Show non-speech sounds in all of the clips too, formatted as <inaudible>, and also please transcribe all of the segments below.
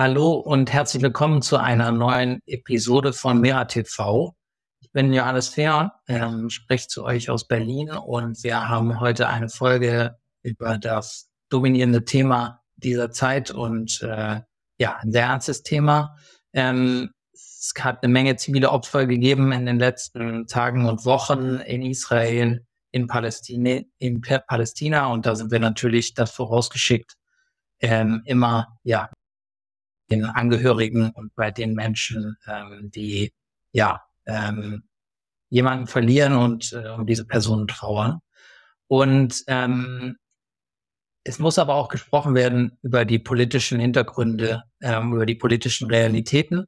Hallo und herzlich willkommen zu einer neuen Episode von Mera TV. Ich bin Johannes Fehr, ähm, spreche zu euch aus Berlin und wir haben heute eine Folge über das dominierende Thema dieser Zeit und äh, ja, ein sehr ernstes Thema. Ähm, es hat eine Menge zivile Opfer gegeben in den letzten Tagen und Wochen in Israel, in Palästina, in Palästina und da sind wir natürlich das vorausgeschickt, ähm, immer ja den Angehörigen und bei den Menschen, ähm, die ja ähm, jemanden verlieren und äh, um diese Personen trauern. Und ähm, es muss aber auch gesprochen werden über die politischen Hintergründe, ähm, über die politischen Realitäten.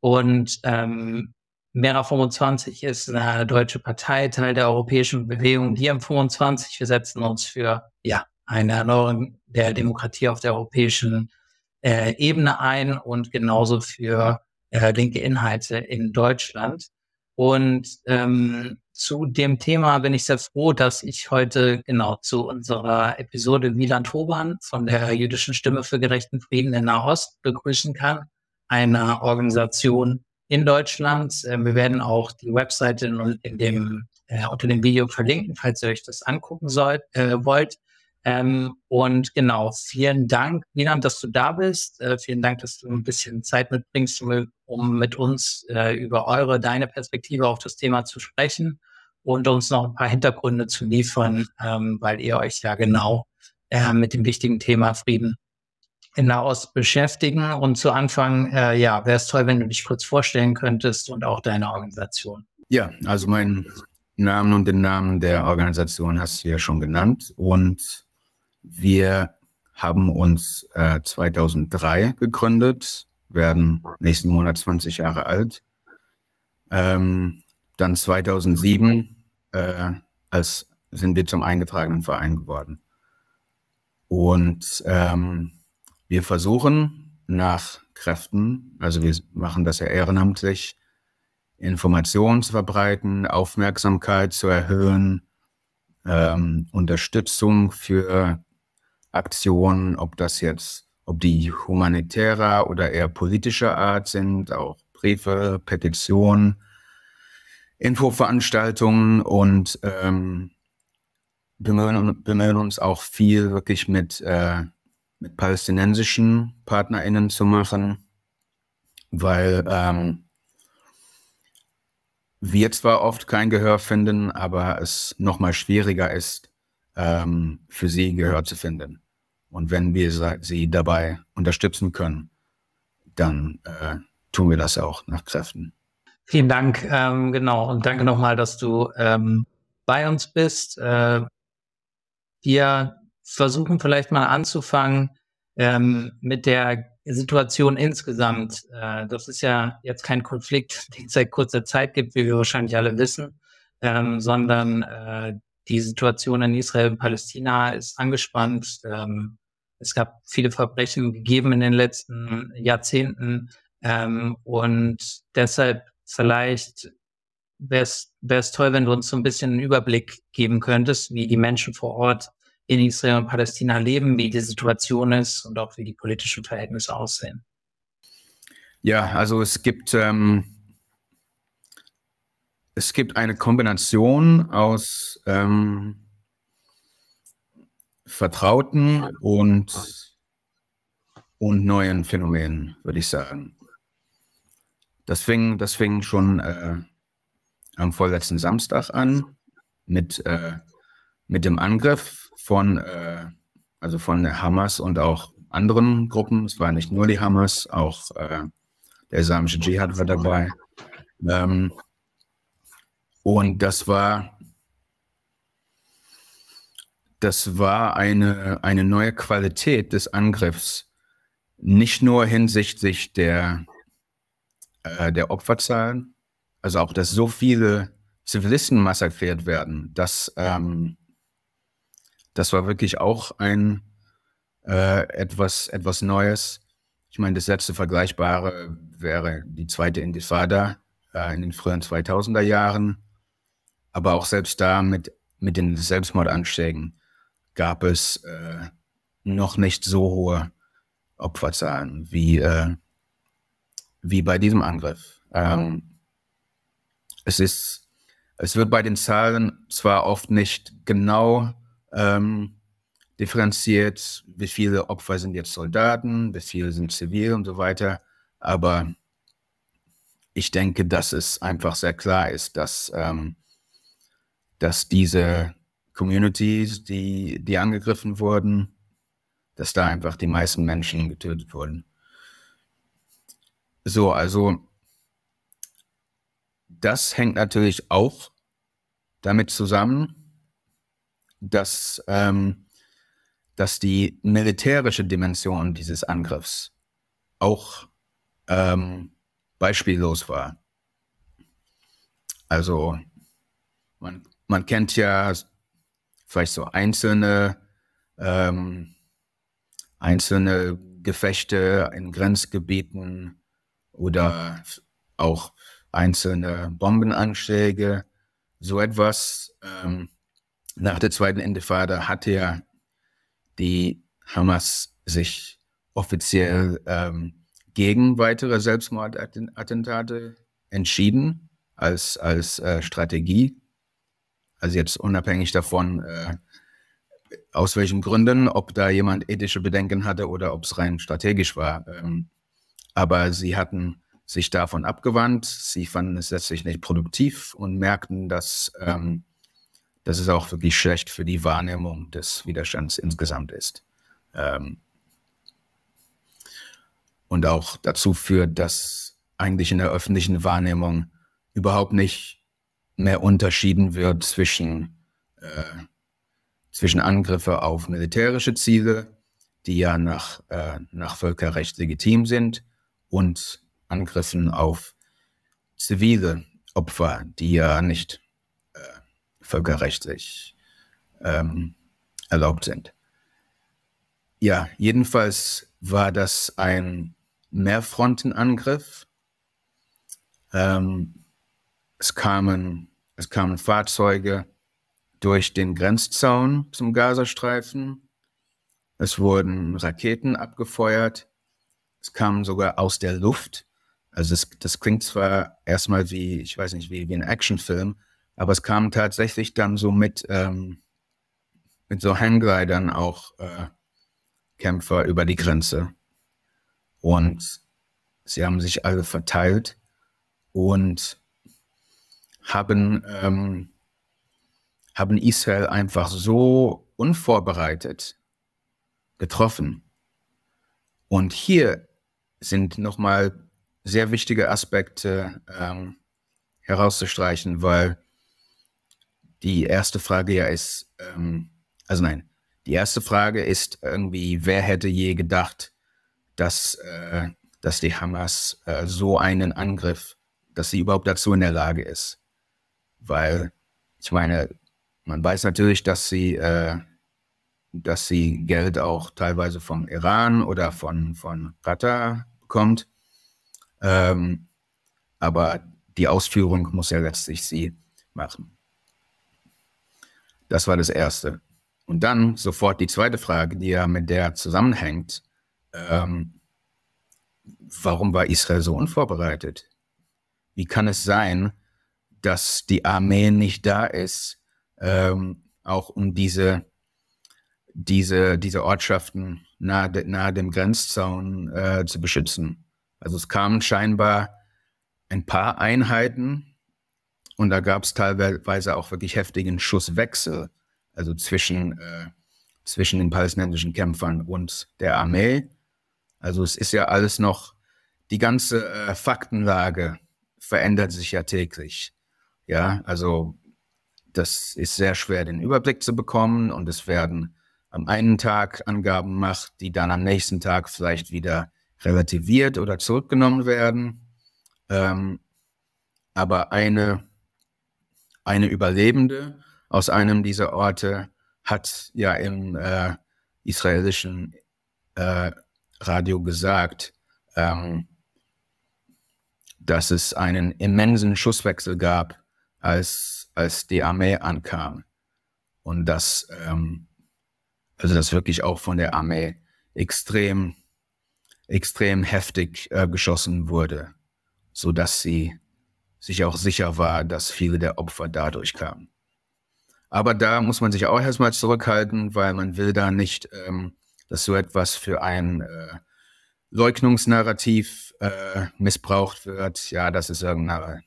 Und ähm, Mera 25 ist eine deutsche Partei, Teil der europäischen Bewegung Wir im 25. Wir setzen uns für ja eine Erneuerung der Demokratie auf der europäischen äh, Ebene ein und genauso für äh, linke Inhalte in Deutschland. Und ähm, zu dem Thema bin ich sehr froh, dass ich heute genau zu unserer Episode Milan Toban von der jüdischen Stimme für gerechten Frieden in Nahost begrüßen kann, einer Organisation in Deutschland. Äh, wir werden auch die Webseite in, in dem, äh, unter dem Video verlinken, falls ihr euch das angucken sollt, äh, wollt. Ähm, und genau, vielen Dank, Milan, dass du da bist. Äh, vielen Dank, dass du ein bisschen Zeit mitbringst, um, mit uns äh, über eure, deine Perspektive auf das Thema zu sprechen und uns noch ein paar Hintergründe zu liefern, ähm, weil ihr euch ja genau äh, mit dem wichtigen Thema Frieden in Nahost beschäftigen. Und zu Anfang, äh, ja, wäre es toll, wenn du dich kurz vorstellen könntest und auch deine Organisation. Ja, also mein Namen und den Namen der Organisation hast du ja schon genannt. Und wir haben uns äh, 2003 gegründet, werden nächsten Monat 20 Jahre alt. Ähm, dann 2007 äh, als sind wir zum eingetragenen Verein geworden. Und ähm, wir versuchen nach Kräften, also wir machen das ja ehrenamtlich, Informationen zu verbreiten, Aufmerksamkeit zu erhöhen, ähm, Unterstützung für Aktionen, ob das jetzt, ob die humanitärer oder eher politischer Art sind, auch Briefe, Petitionen, Infoveranstaltungen und ähm, bemühen, bemühen, uns auch viel wirklich mit, äh, mit palästinensischen PartnerInnen zu machen, weil ähm, wir zwar oft kein Gehör finden, aber es nochmal schwieriger ist, ähm, für sie Gehör zu finden. Und wenn wir sie dabei unterstützen können, dann äh, tun wir das auch nach Kräften. Vielen Dank, ähm, genau. Und danke nochmal, dass du ähm, bei uns bist. Äh, wir versuchen vielleicht mal anzufangen ähm, mit der Situation insgesamt. Äh, das ist ja jetzt kein Konflikt, <laughs> den es seit kurzer Zeit gibt, wie wir wahrscheinlich alle wissen, ähm, sondern äh, die Situation in Israel und Palästina ist angespannt. Ähm, es gab viele Verbrechen gegeben in den letzten Jahrzehnten. Ähm, und deshalb vielleicht wäre es toll, wenn du uns so ein bisschen einen Überblick geben könntest, wie die Menschen vor Ort in Israel und Palästina leben, wie die Situation ist und auch wie die politischen Verhältnisse aussehen. Ja, also es gibt, ähm, es gibt eine Kombination aus ähm, vertrauten und, und neuen Phänomenen, würde ich sagen. Das fing, das fing schon äh, am vorletzten Samstag an mit, äh, mit dem Angriff von, äh, also von der Hamas und auch anderen Gruppen. Es war nicht nur die Hamas, auch äh, der islamische Dschihad war dabei. Ähm, und das war das war eine, eine neue Qualität des Angriffs, nicht nur hinsichtlich der, äh, der Opferzahlen, also auch, dass so viele Zivilisten massakriert werden, das, ähm, das war wirklich auch ein äh, etwas, etwas Neues. Ich meine, das letzte Vergleichbare wäre die zweite Intifada äh, in den frühen 2000er Jahren, aber auch selbst da mit, mit den Selbstmordanschlägen gab es äh, noch nicht so hohe Opferzahlen wie, äh, wie bei diesem Angriff. Ähm, es ist, es wird bei den Zahlen zwar oft nicht genau ähm, differenziert, wie viele Opfer sind jetzt Soldaten, wie viele sind zivil und so weiter, aber ich denke, dass es einfach sehr klar ist, dass, ähm, dass diese Communities, die, die angegriffen wurden, dass da einfach die meisten Menschen getötet wurden. So, also das hängt natürlich auch damit zusammen, dass, ähm, dass die militärische Dimension dieses Angriffs auch ähm, beispiellos war. Also man, man kennt ja vielleicht so einzelne, ähm, einzelne Gefechte in Grenzgebieten oder auch einzelne Bombenanschläge. So etwas ähm, nach der zweiten Intifada hat ja die Hamas sich offiziell ähm, gegen weitere Selbstmordattentate entschieden als, als äh, Strategie. Also jetzt unabhängig davon, äh, aus welchen Gründen, ob da jemand ethische Bedenken hatte oder ob es rein strategisch war. Ähm, aber sie hatten sich davon abgewandt, sie fanden es letztlich nicht produktiv und merkten, dass, ähm, dass es auch wirklich schlecht für die Wahrnehmung des Widerstands insgesamt ist. Ähm, und auch dazu führt, dass eigentlich in der öffentlichen Wahrnehmung überhaupt nicht mehr unterschieden wird zwischen, äh, zwischen Angriffe auf militärische Ziele, die ja nach, äh, nach Völkerrecht legitim sind, und Angriffen auf zivile Opfer, die ja nicht äh, völkerrechtlich ähm, erlaubt sind. Ja, jedenfalls war das ein Mehrfrontenangriff. Ähm, es, kamen, es kamen Fahrzeuge durch den Grenzzaun zum Gazastreifen. Es wurden Raketen abgefeuert. Es kamen sogar aus der Luft. Also das, das klingt zwar erstmal wie, ich weiß nicht, wie, wie ein Actionfilm, aber es kamen tatsächlich dann so mit, ähm, mit so Hangglidern auch äh, Kämpfer über die Grenze. Und sie haben sich alle verteilt und haben, ähm, haben Israel einfach so unvorbereitet getroffen. Und hier sind nochmal sehr wichtige Aspekte ähm, herauszustreichen, weil die erste Frage ja ist, ähm, also nein, die erste Frage ist irgendwie, wer hätte je gedacht, dass, äh, dass die Hamas äh, so einen Angriff, dass sie überhaupt dazu in der Lage ist. Weil, ich meine, man weiß natürlich, dass sie, äh, dass sie Geld auch teilweise vom Iran oder von, von Qatar bekommt. Ähm, aber die Ausführung muss ja letztlich sie machen. Das war das Erste. Und dann sofort die zweite Frage, die ja mit der zusammenhängt. Ähm, warum war Israel so unvorbereitet? Wie kann es sein, dass die Armee nicht da ist, ähm, auch um diese, diese, diese Ortschaften nahe, nahe dem Grenzzaun äh, zu beschützen? Also es kamen scheinbar ein paar Einheiten und da gab es teilweise auch wirklich heftigen Schusswechsel, also zwischen, äh, zwischen den palästinensischen Kämpfern und der Armee. Also es ist ja alles noch, die ganze äh, Faktenlage verändert sich ja täglich. Ja, also das ist sehr schwer, den Überblick zu bekommen und es werden am einen Tag Angaben gemacht, die dann am nächsten Tag vielleicht wieder relativiert oder zurückgenommen werden. Ähm, aber eine, eine Überlebende aus einem dieser Orte hat ja im äh, israelischen äh, Radio gesagt, ähm, dass es einen immensen Schusswechsel gab, als, als die Armee ankam. Und dass, ähm, also dass wirklich auch von der Armee extrem extrem heftig äh, geschossen wurde, so dass sie sich auch sicher war, dass viele der Opfer dadurch kamen. Aber da muss man sich auch erstmal zurückhalten, weil man will da nicht, ähm, dass so etwas für ein äh, Leugnungsnarrativ äh, missbraucht wird. Ja, das ist irgendeine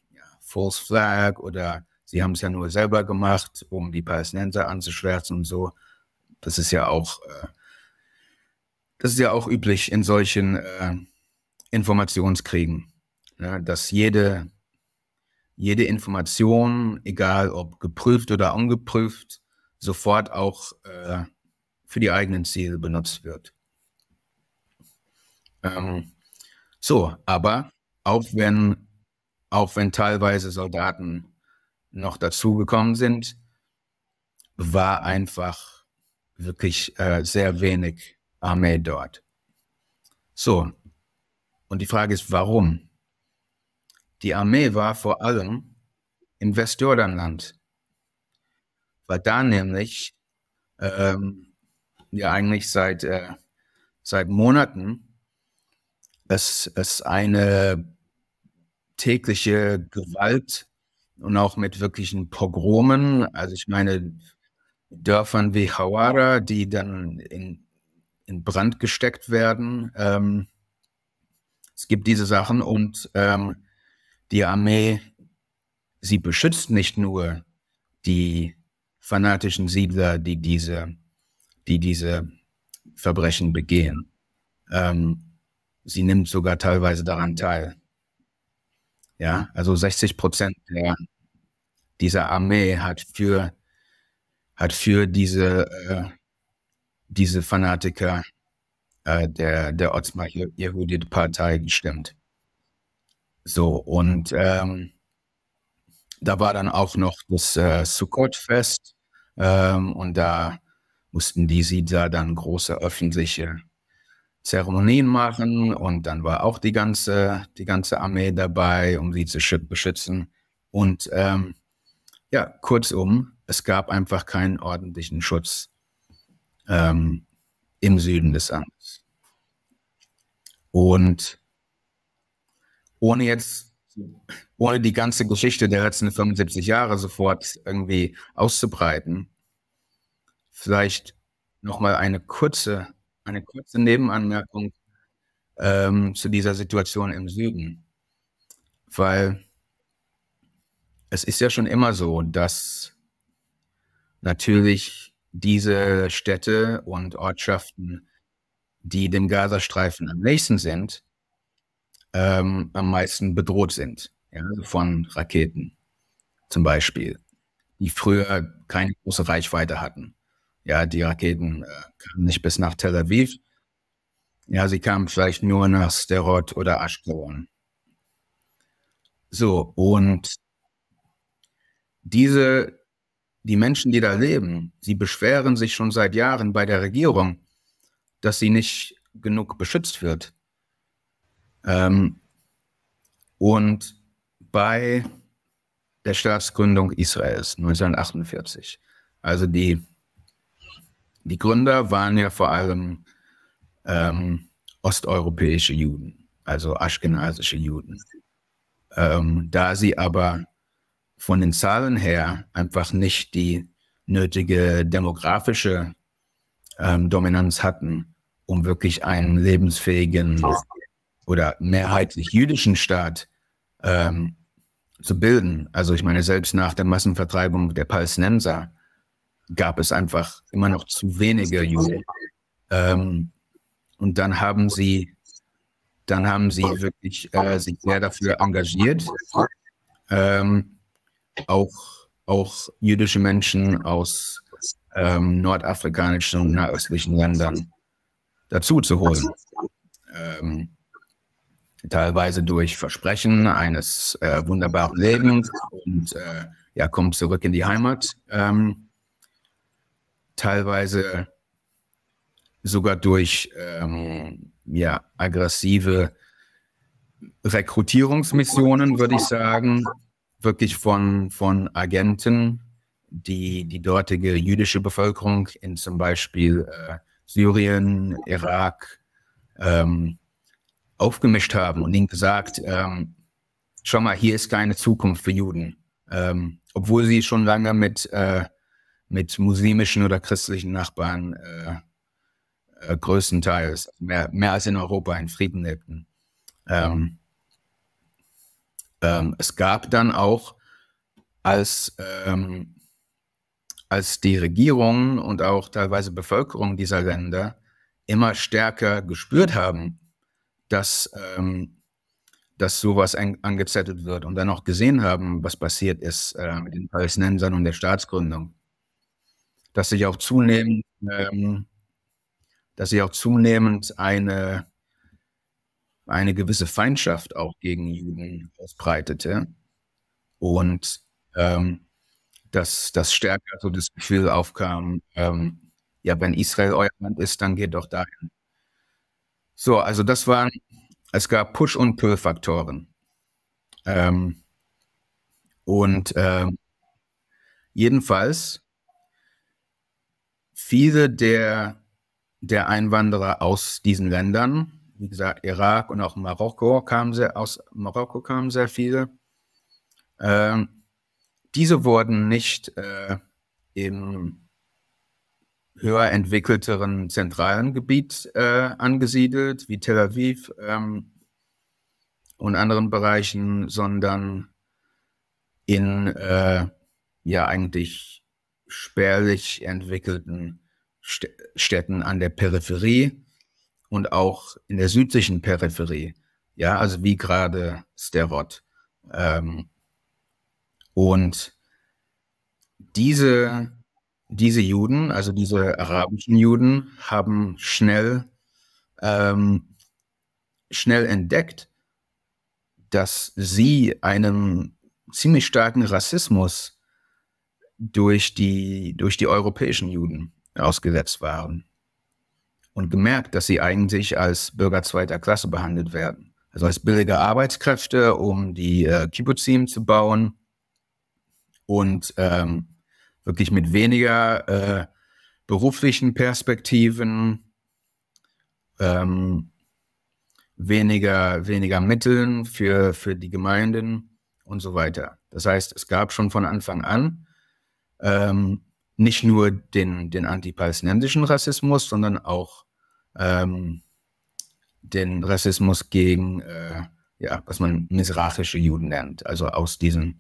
False Flag oder sie haben es ja nur selber gemacht, um die Palästinenser anzuschwärzen und so. Das ist ja auch, äh, das ist ja auch üblich in solchen äh, Informationskriegen, ja, dass jede jede Information, egal ob geprüft oder ungeprüft, sofort auch äh, für die eigenen Ziele benutzt wird. Ähm, so, aber auch wenn, auch wenn teilweise Soldaten noch dazugekommen sind, war einfach wirklich äh, sehr wenig Armee dort. So, und die Frage ist, warum? Die Armee war vor allem im Westjordanland, weil da nämlich ähm, ja eigentlich seit, äh, seit Monaten es, es eine tägliche Gewalt und auch mit wirklichen Pogromen, also ich meine Dörfern wie Hawara, die dann in, in Brand gesteckt werden. Ähm, es gibt diese Sachen und ähm, die Armee, sie beschützt nicht nur die fanatischen Siedler, die diese, die diese Verbrechen begehen. Ähm, sie nimmt sogar teilweise daran teil. Ja, also 60 Prozent der, dieser Armee hat für, hat für diese, äh, diese Fanatiker äh, der, der Otzma Yehudit Partei gestimmt. So, und ähm, da war dann auch noch das äh, Sukkot-Fest ähm, und da mussten die Siedler dann große öffentliche Zeremonien machen und dann war auch die ganze, die ganze Armee dabei, um sie zu beschützen. Und ähm, ja, kurzum, es gab einfach keinen ordentlichen Schutz ähm, im Süden des Landes. Und ohne jetzt, ohne die ganze Geschichte der letzten 75 Jahre sofort irgendwie auszubreiten, vielleicht nochmal eine kurze, eine kurze Nebenanmerkung ähm, zu dieser Situation im Süden. Weil es ist ja schon immer so, dass natürlich diese Städte und Ortschaften, die dem Gazastreifen am nächsten sind, ähm, am meisten bedroht sind, ja, von Raketen zum Beispiel, die früher keine große Reichweite hatten. Ja, die Raketen äh, kamen nicht bis nach Tel Aviv. Ja, sie kamen vielleicht nur nach Sterot oder Ashkelon. So, und diese, die Menschen, die da leben, sie beschweren sich schon seit Jahren bei der Regierung, dass sie nicht genug beschützt wird. Ähm, und bei der Staatsgründung Israels 1948, also die, die Gründer waren ja vor allem ähm, osteuropäische Juden, also aschkenasische Juden. Ähm, da sie aber von den Zahlen her einfach nicht die nötige demografische ähm, Dominanz hatten, um wirklich einen lebensfähigen oder mehrheitlich jüdischen Staat ähm, zu bilden. Also ich meine, selbst nach der Massenvertreibung der Palästinenser gab es einfach immer noch zu wenige Juden. Ähm, und dann haben sie, dann haben sie wirklich äh, sich sehr dafür engagiert, ähm, auch, auch jüdische Menschen aus ähm, nordafrikanischen und nahöstlichen Ländern dazu zu holen. Ähm, teilweise durch Versprechen eines äh, wunderbaren Lebens und äh, ja, kommt zurück in die Heimat. Ähm, teilweise sogar durch ähm, ja, aggressive Rekrutierungsmissionen, würde ich sagen, wirklich von, von Agenten, die die dortige jüdische Bevölkerung in zum Beispiel äh, Syrien, Irak, ähm, aufgemischt haben und ihnen gesagt, ähm, schau mal, hier ist keine Zukunft für Juden. Ähm, obwohl sie schon lange mit, äh, mit muslimischen oder christlichen Nachbarn äh, äh, größtenteils, mehr, mehr als in Europa, in Frieden lebten. Ähm, ähm, es gab dann auch, als, ähm, als die Regierungen und auch teilweise Bevölkerung dieser Länder immer stärker gespürt haben, dass, ähm, dass sowas angezettelt wird und dann auch gesehen haben, was passiert ist äh, mit den Palästinensern und der Staatsgründung. Dass sich auch zunehmend, ähm, dass sich auch zunehmend eine, eine gewisse Feindschaft auch gegen Juden ausbreitete und ähm, dass, dass stärker so das Gefühl aufkam, ähm, ja, wenn Israel euer Land ist, dann geht doch dahin. So, also das waren, es gab Push- und Pull-Faktoren. Ähm, und ähm, jedenfalls, viele der, der Einwanderer aus diesen Ländern, wie gesagt, Irak und auch Marokko kamen sehr, aus Marokko kamen sehr viele. Ähm, diese wurden nicht äh, im höher entwickelteren zentralen Gebiet äh, angesiedelt, wie Tel Aviv ähm, und anderen Bereichen, sondern in äh, ja eigentlich spärlich entwickelten St Städten an der Peripherie und auch in der südlichen Peripherie, ja, also wie gerade Sterot. Ähm, und diese diese Juden, also diese arabischen Juden, haben schnell, ähm, schnell entdeckt, dass sie einem ziemlich starken Rassismus durch die, durch die europäischen Juden ausgesetzt waren. Und gemerkt, dass sie eigentlich als Bürger zweiter Klasse behandelt werden. Also als billige Arbeitskräfte, um die äh, Kibbutzim zu bauen und ähm, wirklich mit weniger äh, beruflichen Perspektiven, ähm, weniger, weniger Mitteln für, für die Gemeinden und so weiter. Das heißt, es gab schon von Anfang an ähm, nicht nur den, den antipalästinensischen Rassismus, sondern auch ähm, den Rassismus gegen, äh, ja, was man misrachische Juden nennt, also aus diesen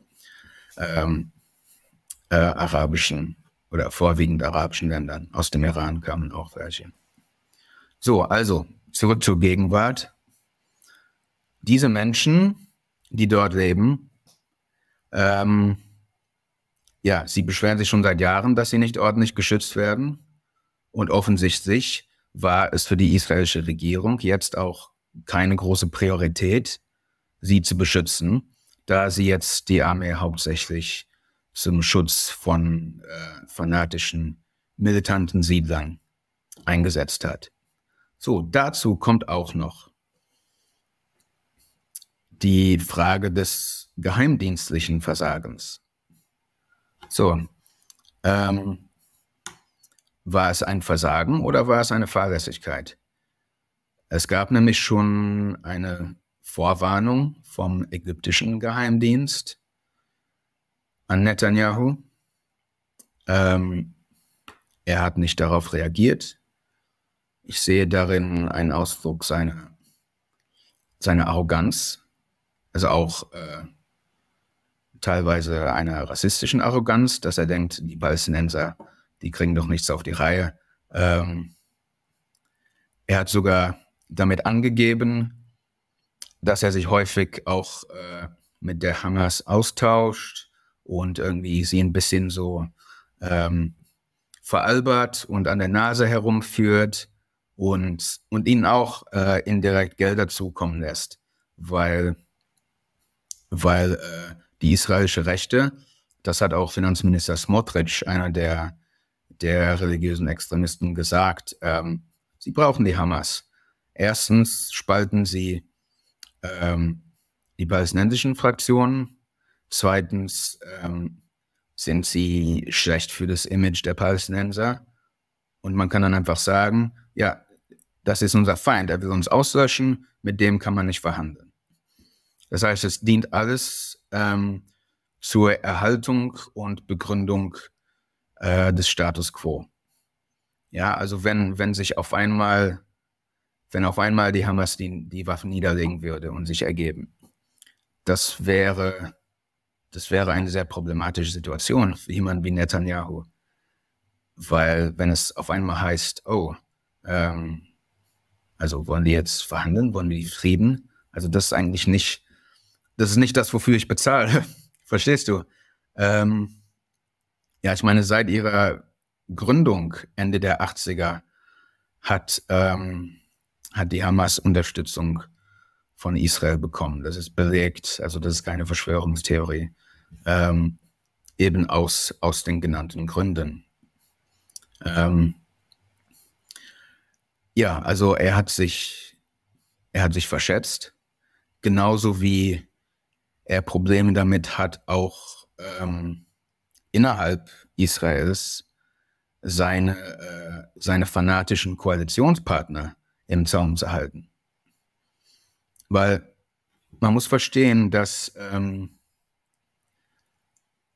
ähm, äh, arabischen oder vorwiegend arabischen Ländern. Aus dem Iran kamen auch welche. So, also zurück zur Gegenwart. Diese Menschen, die dort leben, ähm, ja, sie beschweren sich schon seit Jahren, dass sie nicht ordentlich geschützt werden. Und offensichtlich war es für die israelische Regierung jetzt auch keine große Priorität, sie zu beschützen, da sie jetzt die Armee hauptsächlich zum Schutz von äh, fanatischen, militanten Siedlern eingesetzt hat. So, dazu kommt auch noch die Frage des geheimdienstlichen Versagens. So, ähm, war es ein Versagen oder war es eine Fahrlässigkeit? Es gab nämlich schon eine Vorwarnung vom ägyptischen Geheimdienst, an Netanyahu. Ähm, er hat nicht darauf reagiert. Ich sehe darin einen Ausdruck seiner, seiner Arroganz, also auch äh, teilweise einer rassistischen Arroganz, dass er denkt, die Palästinenser, die kriegen doch nichts auf die Reihe. Ähm, er hat sogar damit angegeben, dass er sich häufig auch äh, mit der Hamas austauscht und irgendwie sie ein bisschen so ähm, veralbert und an der Nase herumführt und, und ihnen auch äh, indirekt Gelder zukommen lässt, weil, weil äh, die israelische Rechte, das hat auch Finanzminister Smotrich, einer der, der religiösen Extremisten, gesagt, ähm, sie brauchen die Hamas. Erstens spalten sie ähm, die palästinensischen Fraktionen Zweitens ähm, sind sie schlecht für das Image der Palästinenser. Und man kann dann einfach sagen, ja, das ist unser Feind, er will uns auslöschen, mit dem kann man nicht verhandeln. Das heißt, es dient alles ähm, zur Erhaltung und Begründung äh, des Status quo. Ja, also wenn, wenn sich auf einmal, wenn auf einmal die Hamas die, die Waffen niederlegen würde und sich ergeben, das wäre, das wäre eine sehr problematische Situation für jemanden wie Netanyahu. Weil wenn es auf einmal heißt, oh, ähm, also wollen die jetzt verhandeln, wollen die Frieden? Also das ist eigentlich nicht, das ist nicht das, wofür ich bezahle. <laughs> Verstehst du? Ähm, ja, ich meine, seit ihrer Gründung Ende der 80er hat, ähm, hat die Hamas Unterstützung von Israel bekommen. Das ist belegt, also das ist keine Verschwörungstheorie, ähm, eben aus, aus den genannten Gründen. Ähm, ja, also er hat sich, er hat sich verschätzt, genauso wie er Probleme damit hat, auch ähm, innerhalb Israels seine, äh, seine fanatischen Koalitionspartner im Zaum zu halten. Weil man muss verstehen, dass, ähm,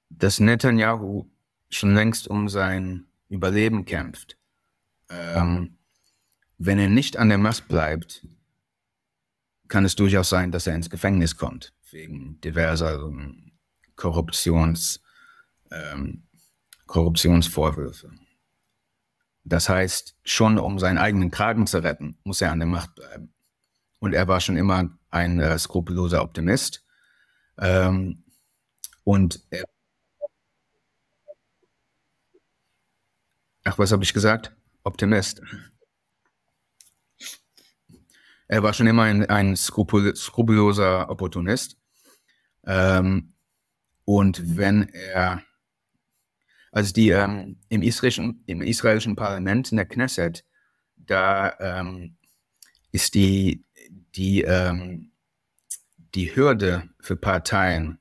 dass Netanyahu schon längst um sein Überleben kämpft. Ähm, wenn er nicht an der Macht bleibt, kann es durchaus sein, dass er ins Gefängnis kommt, wegen diverser Korruptions, ähm, Korruptionsvorwürfe. Das heißt, schon um seinen eigenen Kragen zu retten, muss er an der Macht bleiben. Und er war schon immer ein äh, skrupelloser Optimist. Ähm, und er Ach, was habe ich gesagt? Optimist. Er war schon immer ein, ein skrupel, skrupelloser Opportunist. Ähm, und wenn er also die ähm, im, israelischen, im israelischen Parlament, in der Knesset, da ähm, ist die, die, ähm, die Hürde für Parteien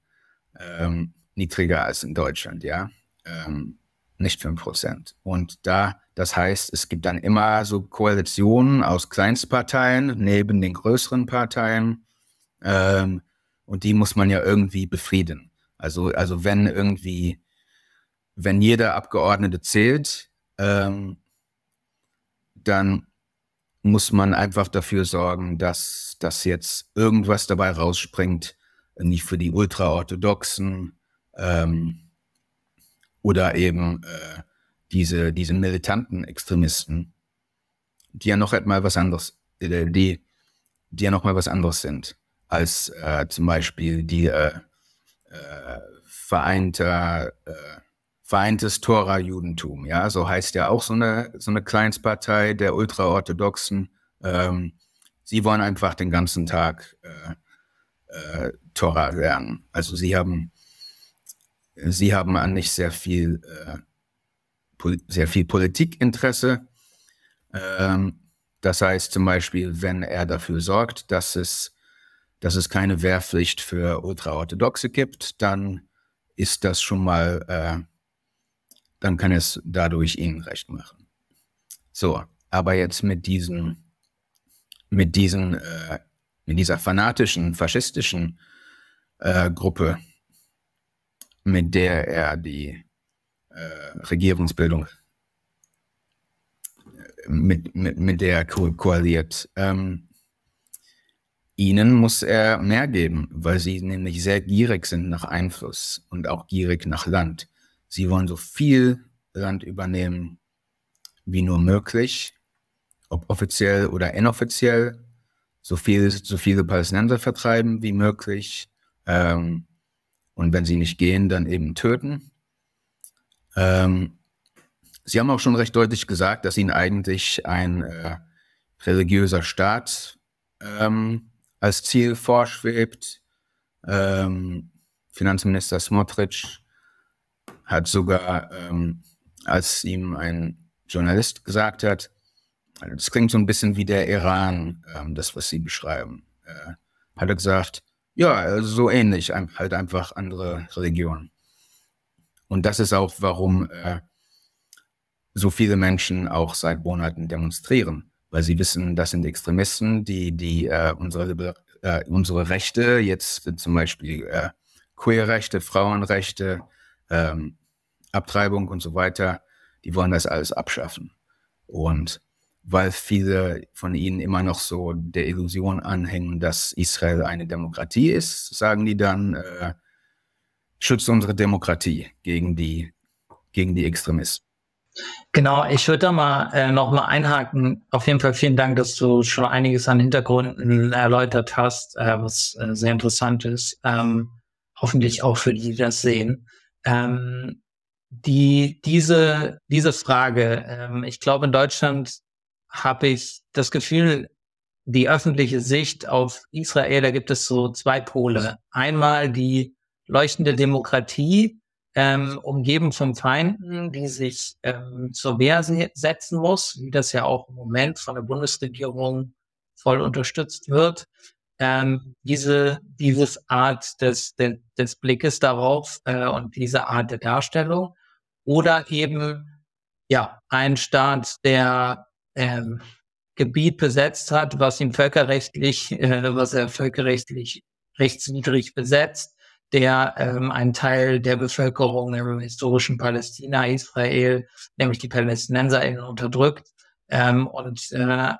ähm, niedriger als in Deutschland, ja. Ähm, nicht 5%. Und da, das heißt, es gibt dann immer so Koalitionen aus Kleinstparteien neben den größeren Parteien. Ähm, und die muss man ja irgendwie befrieden. Also, also wenn irgendwie wenn jeder Abgeordnete zählt, ähm, dann muss man einfach dafür sorgen, dass, dass jetzt irgendwas dabei rausspringt, nicht für die Ultraorthodoxen ähm, oder eben äh, diese, diese militanten Extremisten, die ja noch einmal was anderes, äh, die, die ja noch mal was anderes sind als äh, zum Beispiel die äh, äh, äh, vereintes Tora-Judentum. Ja, so heißt ja auch so eine, so eine Kleinstpartei der Ultraorthodoxen. Ähm, sie wollen einfach den ganzen Tag äh, äh, Tora lernen. Also sie haben, sie haben an nicht sehr viel, sehr viel Politikinteresse. Ähm, das heißt zum Beispiel, wenn er dafür sorgt, dass es, dass es keine Wehrpflicht für Ultraorthodoxe gibt, dann ist das schon mal äh, dann kann es dadurch ihnen recht machen. So, aber jetzt mit diesen, mit diesen, äh, mit dieser fanatischen, faschistischen äh, Gruppe, mit der er die äh, Regierungsbildung, mit, mit, mit der er ko koaliert, ähm, ihnen muss er mehr geben, weil sie nämlich sehr gierig sind nach Einfluss und auch gierig nach Land. Sie wollen so viel Land übernehmen wie nur möglich, ob offiziell oder inoffiziell, so, viel, so viele Palästinenser vertreiben wie möglich. Ähm, und wenn sie nicht gehen, dann eben töten. Ähm, sie haben auch schon recht deutlich gesagt, dass ihnen eigentlich ein äh, religiöser Staat ähm, als Ziel vorschwebt. Ähm, Finanzminister Smotrich hat sogar, ähm, als ihm ein Journalist gesagt hat, also das klingt so ein bisschen wie der Iran, ähm, das, was Sie beschreiben, äh, hat er gesagt, ja, so ähnlich, halt einfach andere Religionen. Und das ist auch, warum äh, so viele Menschen auch seit Monaten demonstrieren, weil sie wissen, das sind Extremisten, die, die äh, unsere, äh, unsere Rechte, jetzt zum Beispiel äh, Queerrechte, Frauenrechte, ähm, Abtreibung und so weiter, die wollen das alles abschaffen. Und weil viele von ihnen immer noch so der Illusion anhängen, dass Israel eine Demokratie ist, sagen die dann, äh, schützt unsere Demokratie gegen die, gegen die Extremisten. Genau, ich würde da mal äh, noch mal einhaken. Auf jeden Fall vielen Dank, dass du schon einiges an Hintergründen erläutert hast, äh, was äh, sehr interessant ist. Ähm, hoffentlich auch für die, die das sehen. Ähm, die, diese, diese Frage, ähm, ich glaube, in Deutschland habe ich das Gefühl, die öffentliche Sicht auf Israel, da gibt es so zwei Pole. Einmal die leuchtende Demokratie, ähm, umgeben von Feinden, die sich ähm, zur Wehr setzen muss, wie das ja auch im Moment von der Bundesregierung voll unterstützt wird. Ähm, diese dieses Art des, des, des Blickes darauf äh, und diese Art der Darstellung oder eben ja ein Staat, der ähm, Gebiet besetzt hat, was ihm völkerrechtlich, äh, was er völkerrechtlich rechtswidrig besetzt, der ähm, einen Teil der Bevölkerung im historischen Palästina, Israel, nämlich die PalästinenserInnen unterdrückt. Ähm, und äh,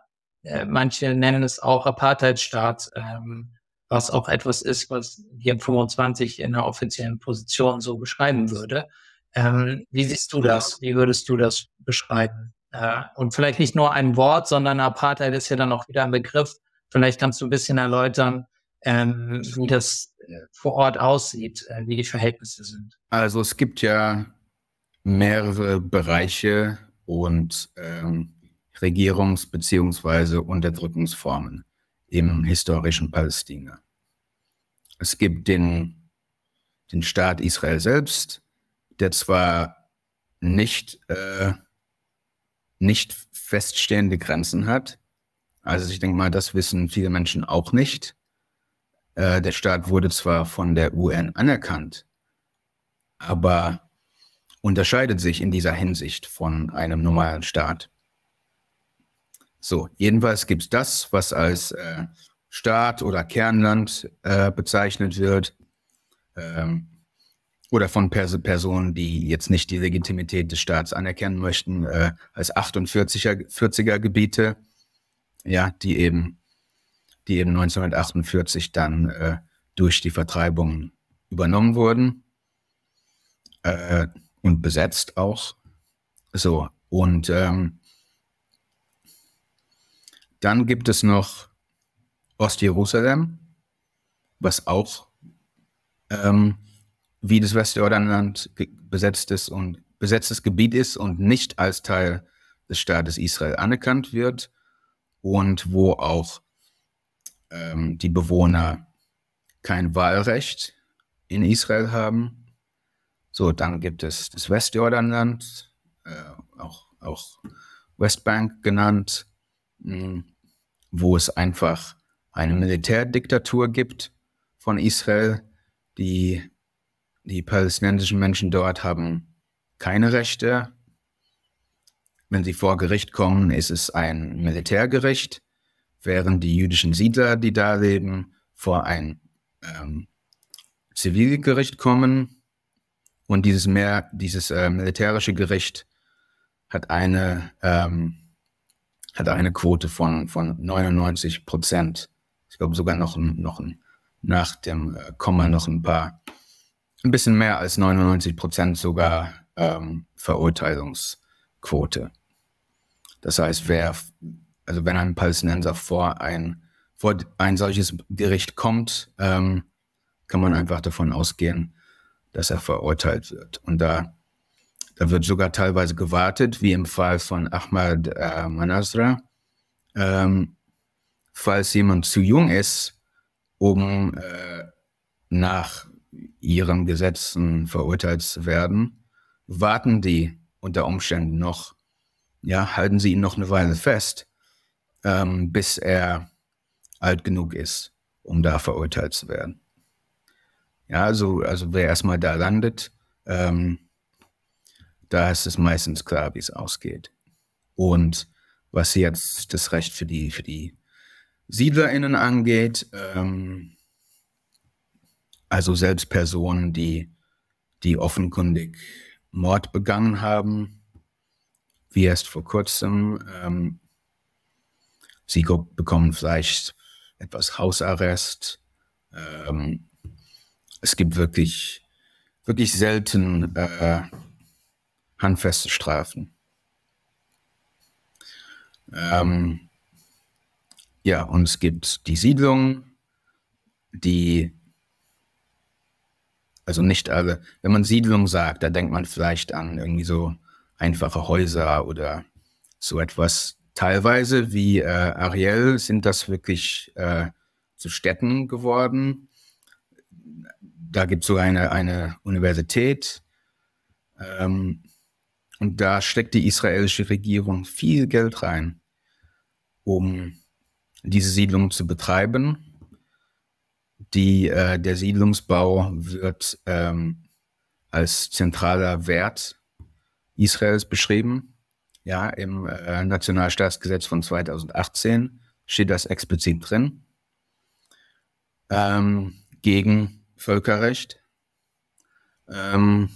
äh, manche nennen es auch Apartheidstaat, ähm, was auch etwas ist, was hier 25 in der offiziellen Position so beschreiben würde. Ähm, wie siehst du das? Wie würdest du das beschreiben? Äh, und vielleicht nicht nur ein Wort, sondern Apartheid ist ja dann auch wieder ein Begriff. Vielleicht kannst du ein bisschen erläutern, ähm, wie das vor Ort aussieht, äh, wie die Verhältnisse sind. Also es gibt ja mehrere Bereiche und ähm, Regierungs- bzw. Unterdrückungsformen im historischen Palästina. Es gibt den, den Staat Israel selbst, der zwar nicht, äh, nicht feststehende Grenzen hat, also ich denke mal, das wissen viele Menschen auch nicht. Äh, der Staat wurde zwar von der UN anerkannt, aber unterscheidet sich in dieser Hinsicht von einem normalen Staat. So, jedenfalls gibt es das, was als äh, Staat oder Kernland äh, bezeichnet wird. Ähm, oder von Pers Personen, die jetzt nicht die Legitimität des Staats anerkennen möchten, äh, als 48er 40er Gebiete, ja, die eben, die eben 1948 dann äh, durch die Vertreibung übernommen wurden äh, und besetzt auch. So, und ähm, dann gibt es noch Ostjerusalem, was auch ähm, wie das Westjordanland besetztes und besetztes Gebiet ist und nicht als Teil des Staates Israel anerkannt wird und wo auch ähm, die Bewohner kein Wahlrecht in Israel haben. So, dann gibt es das Westjordanland, äh, auch, auch Westbank genannt, mh, hm wo es einfach eine Militärdiktatur gibt von Israel. Die, die palästinensischen Menschen dort haben keine Rechte. Wenn sie vor Gericht kommen, ist es ein Militärgericht, während die jüdischen Siedler, die da leben, vor ein ähm, Zivilgericht kommen. Und dieses, mehr, dieses äh, militärische Gericht hat eine ähm, hat eine Quote von, von 99 Prozent. Ich glaube sogar noch, noch nach dem äh, Komma noch ein paar, ein bisschen mehr als 99 Prozent sogar ähm, Verurteilungsquote. Das heißt, wer, also wenn ein Palästinenser vor ein, vor ein solches Gericht kommt, ähm, kann man einfach davon ausgehen, dass er verurteilt wird. Und da da wird sogar teilweise gewartet, wie im Fall von Ahmad äh, Manasra. Ähm, falls jemand zu jung ist, um äh, nach ihren Gesetzen verurteilt zu werden, warten die unter Umständen noch, ja, halten sie ihn noch eine Weile fest, ähm, bis er alt genug ist, um da verurteilt zu werden. Ja, also, also wer erstmal da landet, ähm, da ist es meistens klar, wie es ausgeht. Und was jetzt das Recht für die, für die SiedlerInnen angeht. Ähm, also selbst Personen, die, die offenkundig Mord begangen haben, wie erst vor kurzem. Ähm, sie bekommen vielleicht etwas Hausarrest. Ähm, es gibt wirklich, wirklich selten äh, handfeste Strafen. Ähm, ja, und es gibt die Siedlung, die, also nicht alle, wenn man Siedlung sagt, da denkt man vielleicht an irgendwie so einfache Häuser oder so etwas. Teilweise wie äh, Ariel sind das wirklich äh, zu Städten geworden. Da gibt es so eine, eine Universität. Ähm, und da steckt die israelische Regierung viel Geld rein, um diese Siedlung zu betreiben. Die, äh, der Siedlungsbau wird ähm, als zentraler Wert Israels beschrieben. Ja, im äh, Nationalstaatsgesetz von 2018 steht das explizit drin. Ähm, gegen Völkerrecht. Ähm,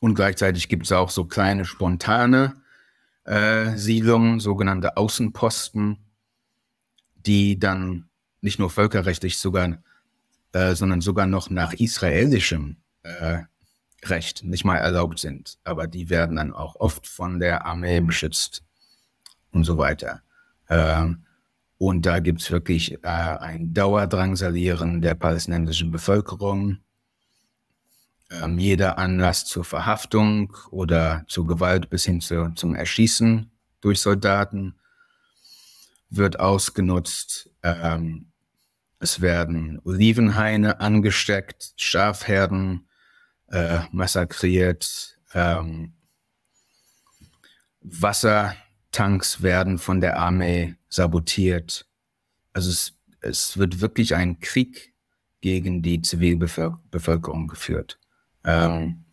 und gleichzeitig gibt es auch so kleine spontane äh, Siedlungen, sogenannte Außenposten, die dann nicht nur völkerrechtlich sogar, äh, sondern sogar noch nach israelischem äh, Recht nicht mal erlaubt sind. Aber die werden dann auch oft von der Armee beschützt und so weiter. Ähm, und da gibt es wirklich äh, ein Dauerdrangsalieren der palästinensischen Bevölkerung. Ähm, jeder Anlass zur Verhaftung oder zur Gewalt bis hin zu, zum Erschießen durch Soldaten wird ausgenutzt. Ähm, es werden Olivenhaine angesteckt, Schafherden äh, massakriert. Ähm, Wassertanks werden von der Armee sabotiert. Also es, es wird wirklich ein Krieg gegen die Zivilbevölkerung geführt. Ähm,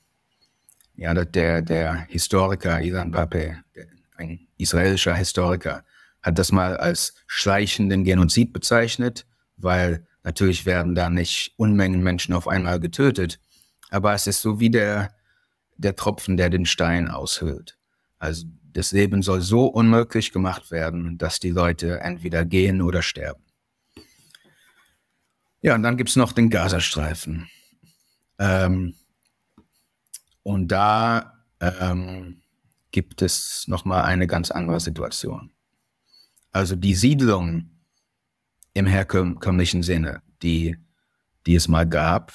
ja, der, der Historiker Ilan Pape, ein israelischer Historiker, hat das mal als schleichenden Genozid bezeichnet, weil natürlich werden da nicht Unmengen Menschen auf einmal getötet, aber es ist so wie der, der Tropfen, der den Stein aushöhlt. Also das Leben soll so unmöglich gemacht werden, dass die Leute entweder gehen oder sterben. Ja, und dann gibt es noch den Gazastreifen. Ähm, und da ähm, gibt es nochmal eine ganz andere Situation. Also die Siedlung im herkömmlichen Sinne, die, die es mal gab,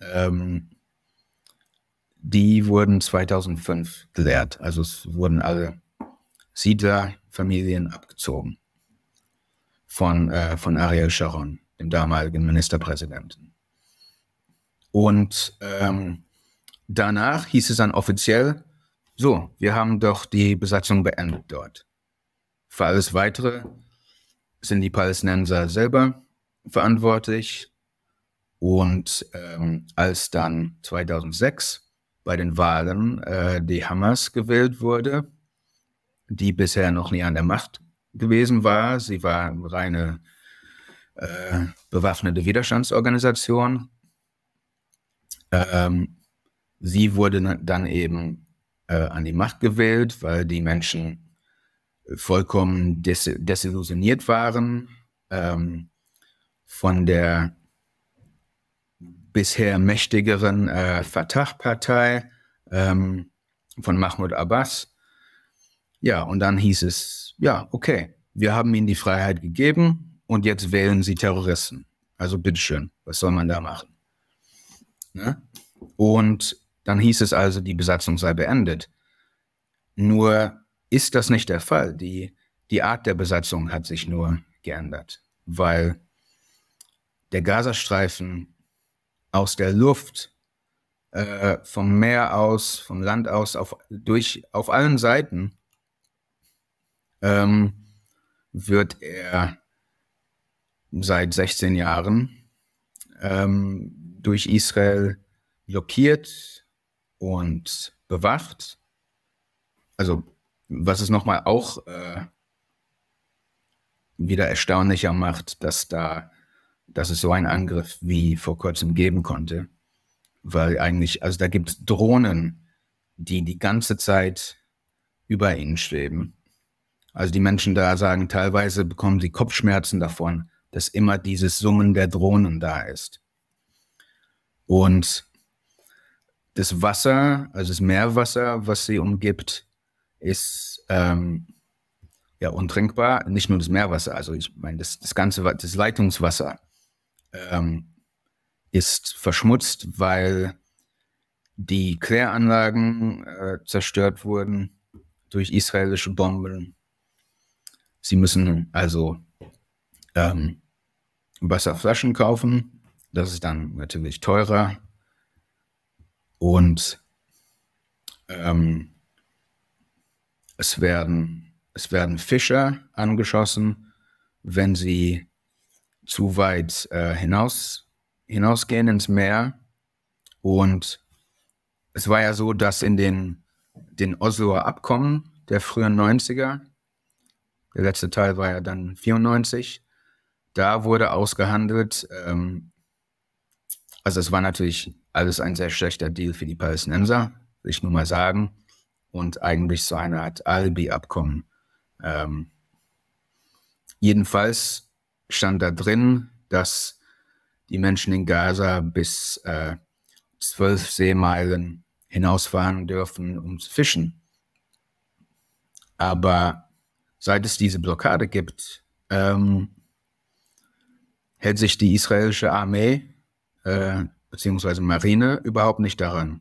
ähm, die wurden 2005 gelehrt. Also es wurden alle Siedlerfamilien abgezogen von, äh, von Ariel Sharon, dem damaligen Ministerpräsidenten. Und ähm, danach hieß es dann offiziell, so, wir haben doch die Besatzung beendet dort. Für alles Weitere sind die Palästinenser selber verantwortlich. Und ähm, als dann 2006 bei den Wahlen äh, die Hamas gewählt wurde, die bisher noch nie an der Macht gewesen war. Sie war eine reine äh, bewaffnete Widerstandsorganisation. Ähm, sie wurde dann eben äh, an die Macht gewählt, weil die Menschen vollkommen des desillusioniert waren ähm, von der bisher mächtigeren äh, Fatah-Partei ähm, von Mahmoud Abbas. Ja, und dann hieß es, ja, okay, wir haben ihnen die Freiheit gegeben und jetzt wählen sie Terroristen. Also bitteschön, was soll man da machen? Ne? Und dann hieß es also, die Besatzung sei beendet. Nur ist das nicht der Fall. Die, die Art der Besatzung hat sich nur geändert, weil der Gazastreifen aus der Luft, äh, vom Meer aus, vom Land aus, auf, durch, auf allen Seiten ähm, wird er seit 16 Jahren ähm, durch Israel blockiert und bewacht. Also was es nochmal auch äh, wieder erstaunlicher macht, dass da, dass es so einen Angriff wie vor kurzem geben konnte. Weil eigentlich, also da gibt es Drohnen, die die ganze Zeit über ihnen schweben. Also die Menschen da sagen, teilweise bekommen sie Kopfschmerzen davon, dass immer dieses Summen der Drohnen da ist. Und das Wasser, also das Meerwasser, was sie umgibt, ist ähm, ja untrinkbar. Nicht nur das Meerwasser, also ich meine, das, das ganze das Leitungswasser ähm, ist verschmutzt, weil die Kläranlagen äh, zerstört wurden durch israelische Bomben. Sie müssen also ähm, Wasserflaschen kaufen. Das ist dann natürlich teurer. Und ähm, es, werden, es werden Fischer angeschossen, wenn sie zu weit äh, hinaus, hinausgehen ins Meer. Und es war ja so, dass in den, den Osloer Abkommen der frühen 90er, der letzte Teil war ja dann 94, da wurde ausgehandelt, ähm, also es war natürlich alles ein sehr schlechter Deal für die Palästinenser, will ich nur mal sagen, und eigentlich so eine Art Albi-Abkommen. Ähm, jedenfalls stand da drin, dass die Menschen in Gaza bis äh, zwölf Seemeilen hinausfahren dürfen, um zu fischen. Aber seit es diese Blockade gibt, ähm, hält sich die israelische Armee äh, bzw. Marine überhaupt nicht daran.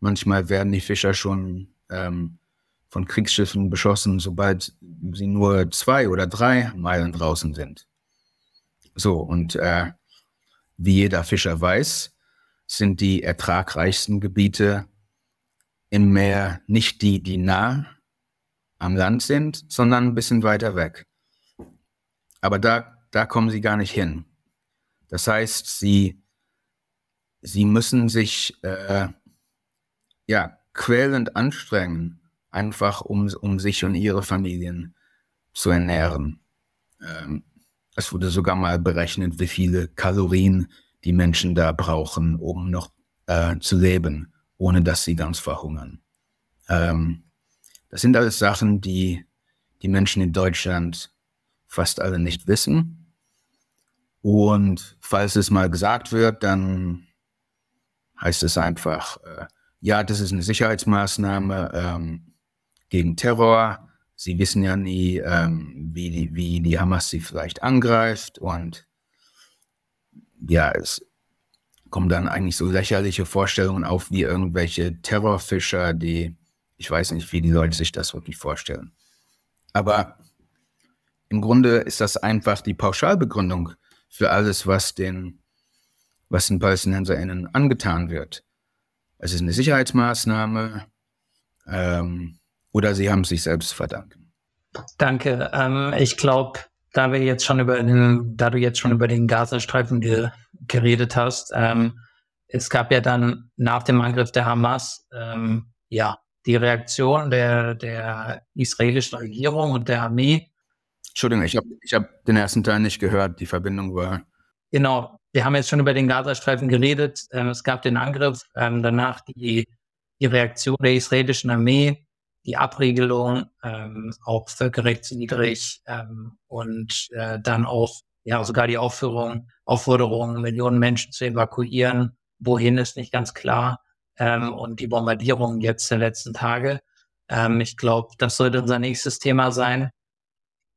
Manchmal werden die Fischer schon ähm, von Kriegsschiffen beschossen, sobald sie nur zwei oder drei Meilen draußen sind. So, und äh, wie jeder Fischer weiß, sind die ertragreichsten Gebiete im Meer nicht die, die nah am Land sind, sondern ein bisschen weiter weg. Aber da, da kommen sie gar nicht hin. Das heißt, sie, sie müssen sich äh, ja, quälend anstrengen, einfach um, um sich und ihre Familien zu ernähren. Ähm, es wurde sogar mal berechnet, wie viele Kalorien die Menschen da brauchen, um noch äh, zu leben, ohne dass sie ganz verhungern. Ähm, das sind alles Sachen, die die Menschen in Deutschland fast alle nicht wissen. Und falls es mal gesagt wird, dann heißt es einfach, äh, ja, das ist eine Sicherheitsmaßnahme ähm, gegen Terror. Sie wissen ja nie, ähm, wie, die, wie die Hamas sie vielleicht angreift. Und ja, es kommen dann eigentlich so lächerliche Vorstellungen auf wie irgendwelche Terrorfischer, die, ich weiß nicht, wie die Leute sich das wirklich vorstellen. Aber im Grunde ist das einfach die Pauschalbegründung für alles, was den, was den PalästinenserInnen angetan wird. Es ist eine Sicherheitsmaßnahme ähm, oder sie haben es sich selbst verdanken. Danke. Ähm, ich glaube, da wir jetzt schon über den, da du jetzt schon über den Gazastreifen ge geredet hast, ähm, es gab ja dann nach dem Angriff der Hamas ähm, ja die Reaktion der, der israelischen Regierung und der Armee. Entschuldigung, ich habe ich hab den ersten Teil nicht gehört. Die Verbindung war. Genau, wir haben jetzt schon über den Gazastreifen geredet. Ähm, es gab den Angriff, ähm, danach die, die Reaktion der israelischen Armee, die Abregelung, ähm, auch völkerrechtswidrig ähm, und äh, dann auch ja sogar die Aufführung, Aufforderung, Millionen Menschen zu evakuieren. Wohin ist nicht ganz klar. Ähm, und die Bombardierung jetzt der letzten Tage. Ähm, ich glaube, das sollte unser nächstes Thema sein.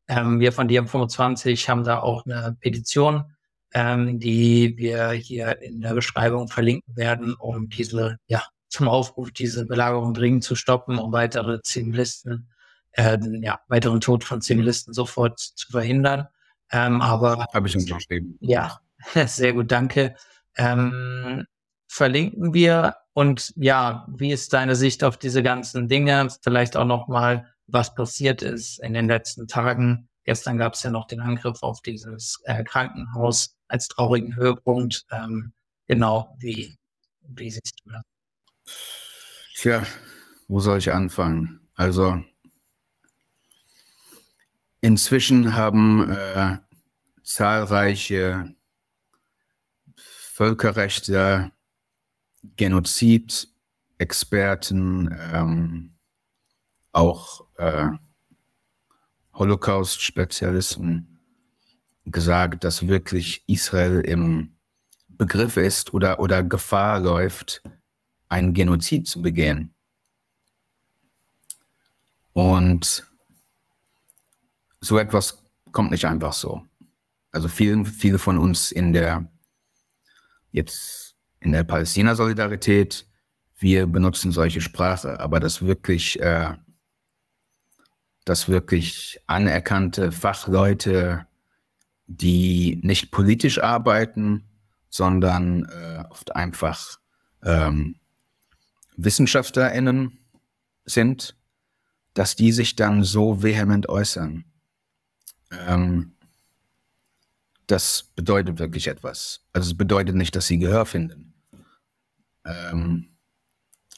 Ähm, wir von DM25 haben da auch eine Petition ähm, die wir hier in der Beschreibung verlinken werden, um diese, ja, zum Aufruf, diese Belagerung dringend zu stoppen, um weitere Zivilisten, äh, ja, weiteren Tod von Zivilisten sofort zu verhindern. Ähm, aber habe ich unterschrieben. Ja, <laughs> sehr gut, danke. Ähm, verlinken wir und ja, wie ist deine Sicht auf diese ganzen Dinge? Vielleicht auch noch mal, was passiert ist in den letzten Tagen. Gestern gab es ja noch den Angriff auf dieses äh, Krankenhaus als traurigen Höhepunkt. Ähm, genau, wie, wie siehst du das? Tja, wo soll ich anfangen? Also, inzwischen haben äh, zahlreiche Völkerrechtler, Genozid-Experten, ähm, auch äh, Holocaust-Spezialisten gesagt, dass wirklich Israel im Begriff ist oder, oder Gefahr läuft, einen Genozid zu begehen. Und so etwas kommt nicht einfach so. Also viele, viele von uns in der jetzt in der Palästina-Solidarität, wir benutzen solche Sprache, aber das wirklich, äh, das wirklich anerkannte Fachleute, die nicht politisch arbeiten, sondern äh, oft einfach ähm, WissenschaftlerInnen sind, dass die sich dann so vehement äußern. Ähm, das bedeutet wirklich etwas. Also es bedeutet nicht, dass sie Gehör finden. Ähm,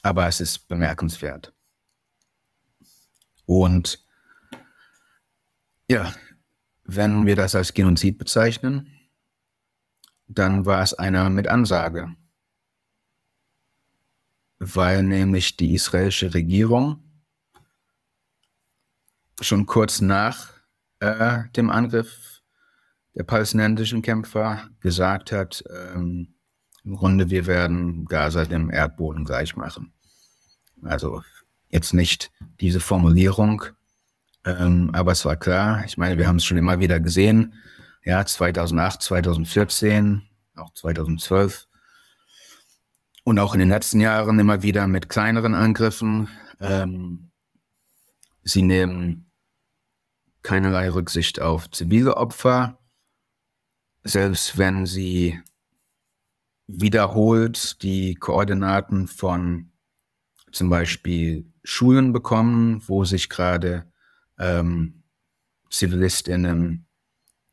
aber es ist bemerkenswert. Und ja, wenn wir das als Genozid bezeichnen, dann war es einer mit Ansage. Weil nämlich die israelische Regierung schon kurz nach äh, dem Angriff der palästinensischen Kämpfer gesagt hat, ähm, im Grunde, wir werden Gaza dem Erdboden gleich machen. Also jetzt nicht diese Formulierung, ähm, aber es war klar. Ich meine, wir haben es schon immer wieder gesehen. Ja, 2008, 2014, auch 2012 und auch in den letzten Jahren immer wieder mit kleineren Angriffen. Ähm, sie nehmen keinerlei Rücksicht auf zivile Opfer, selbst wenn sie wiederholt die Koordinaten von zum Beispiel Schulen bekommen, wo sich gerade ähm, Zivilistinnen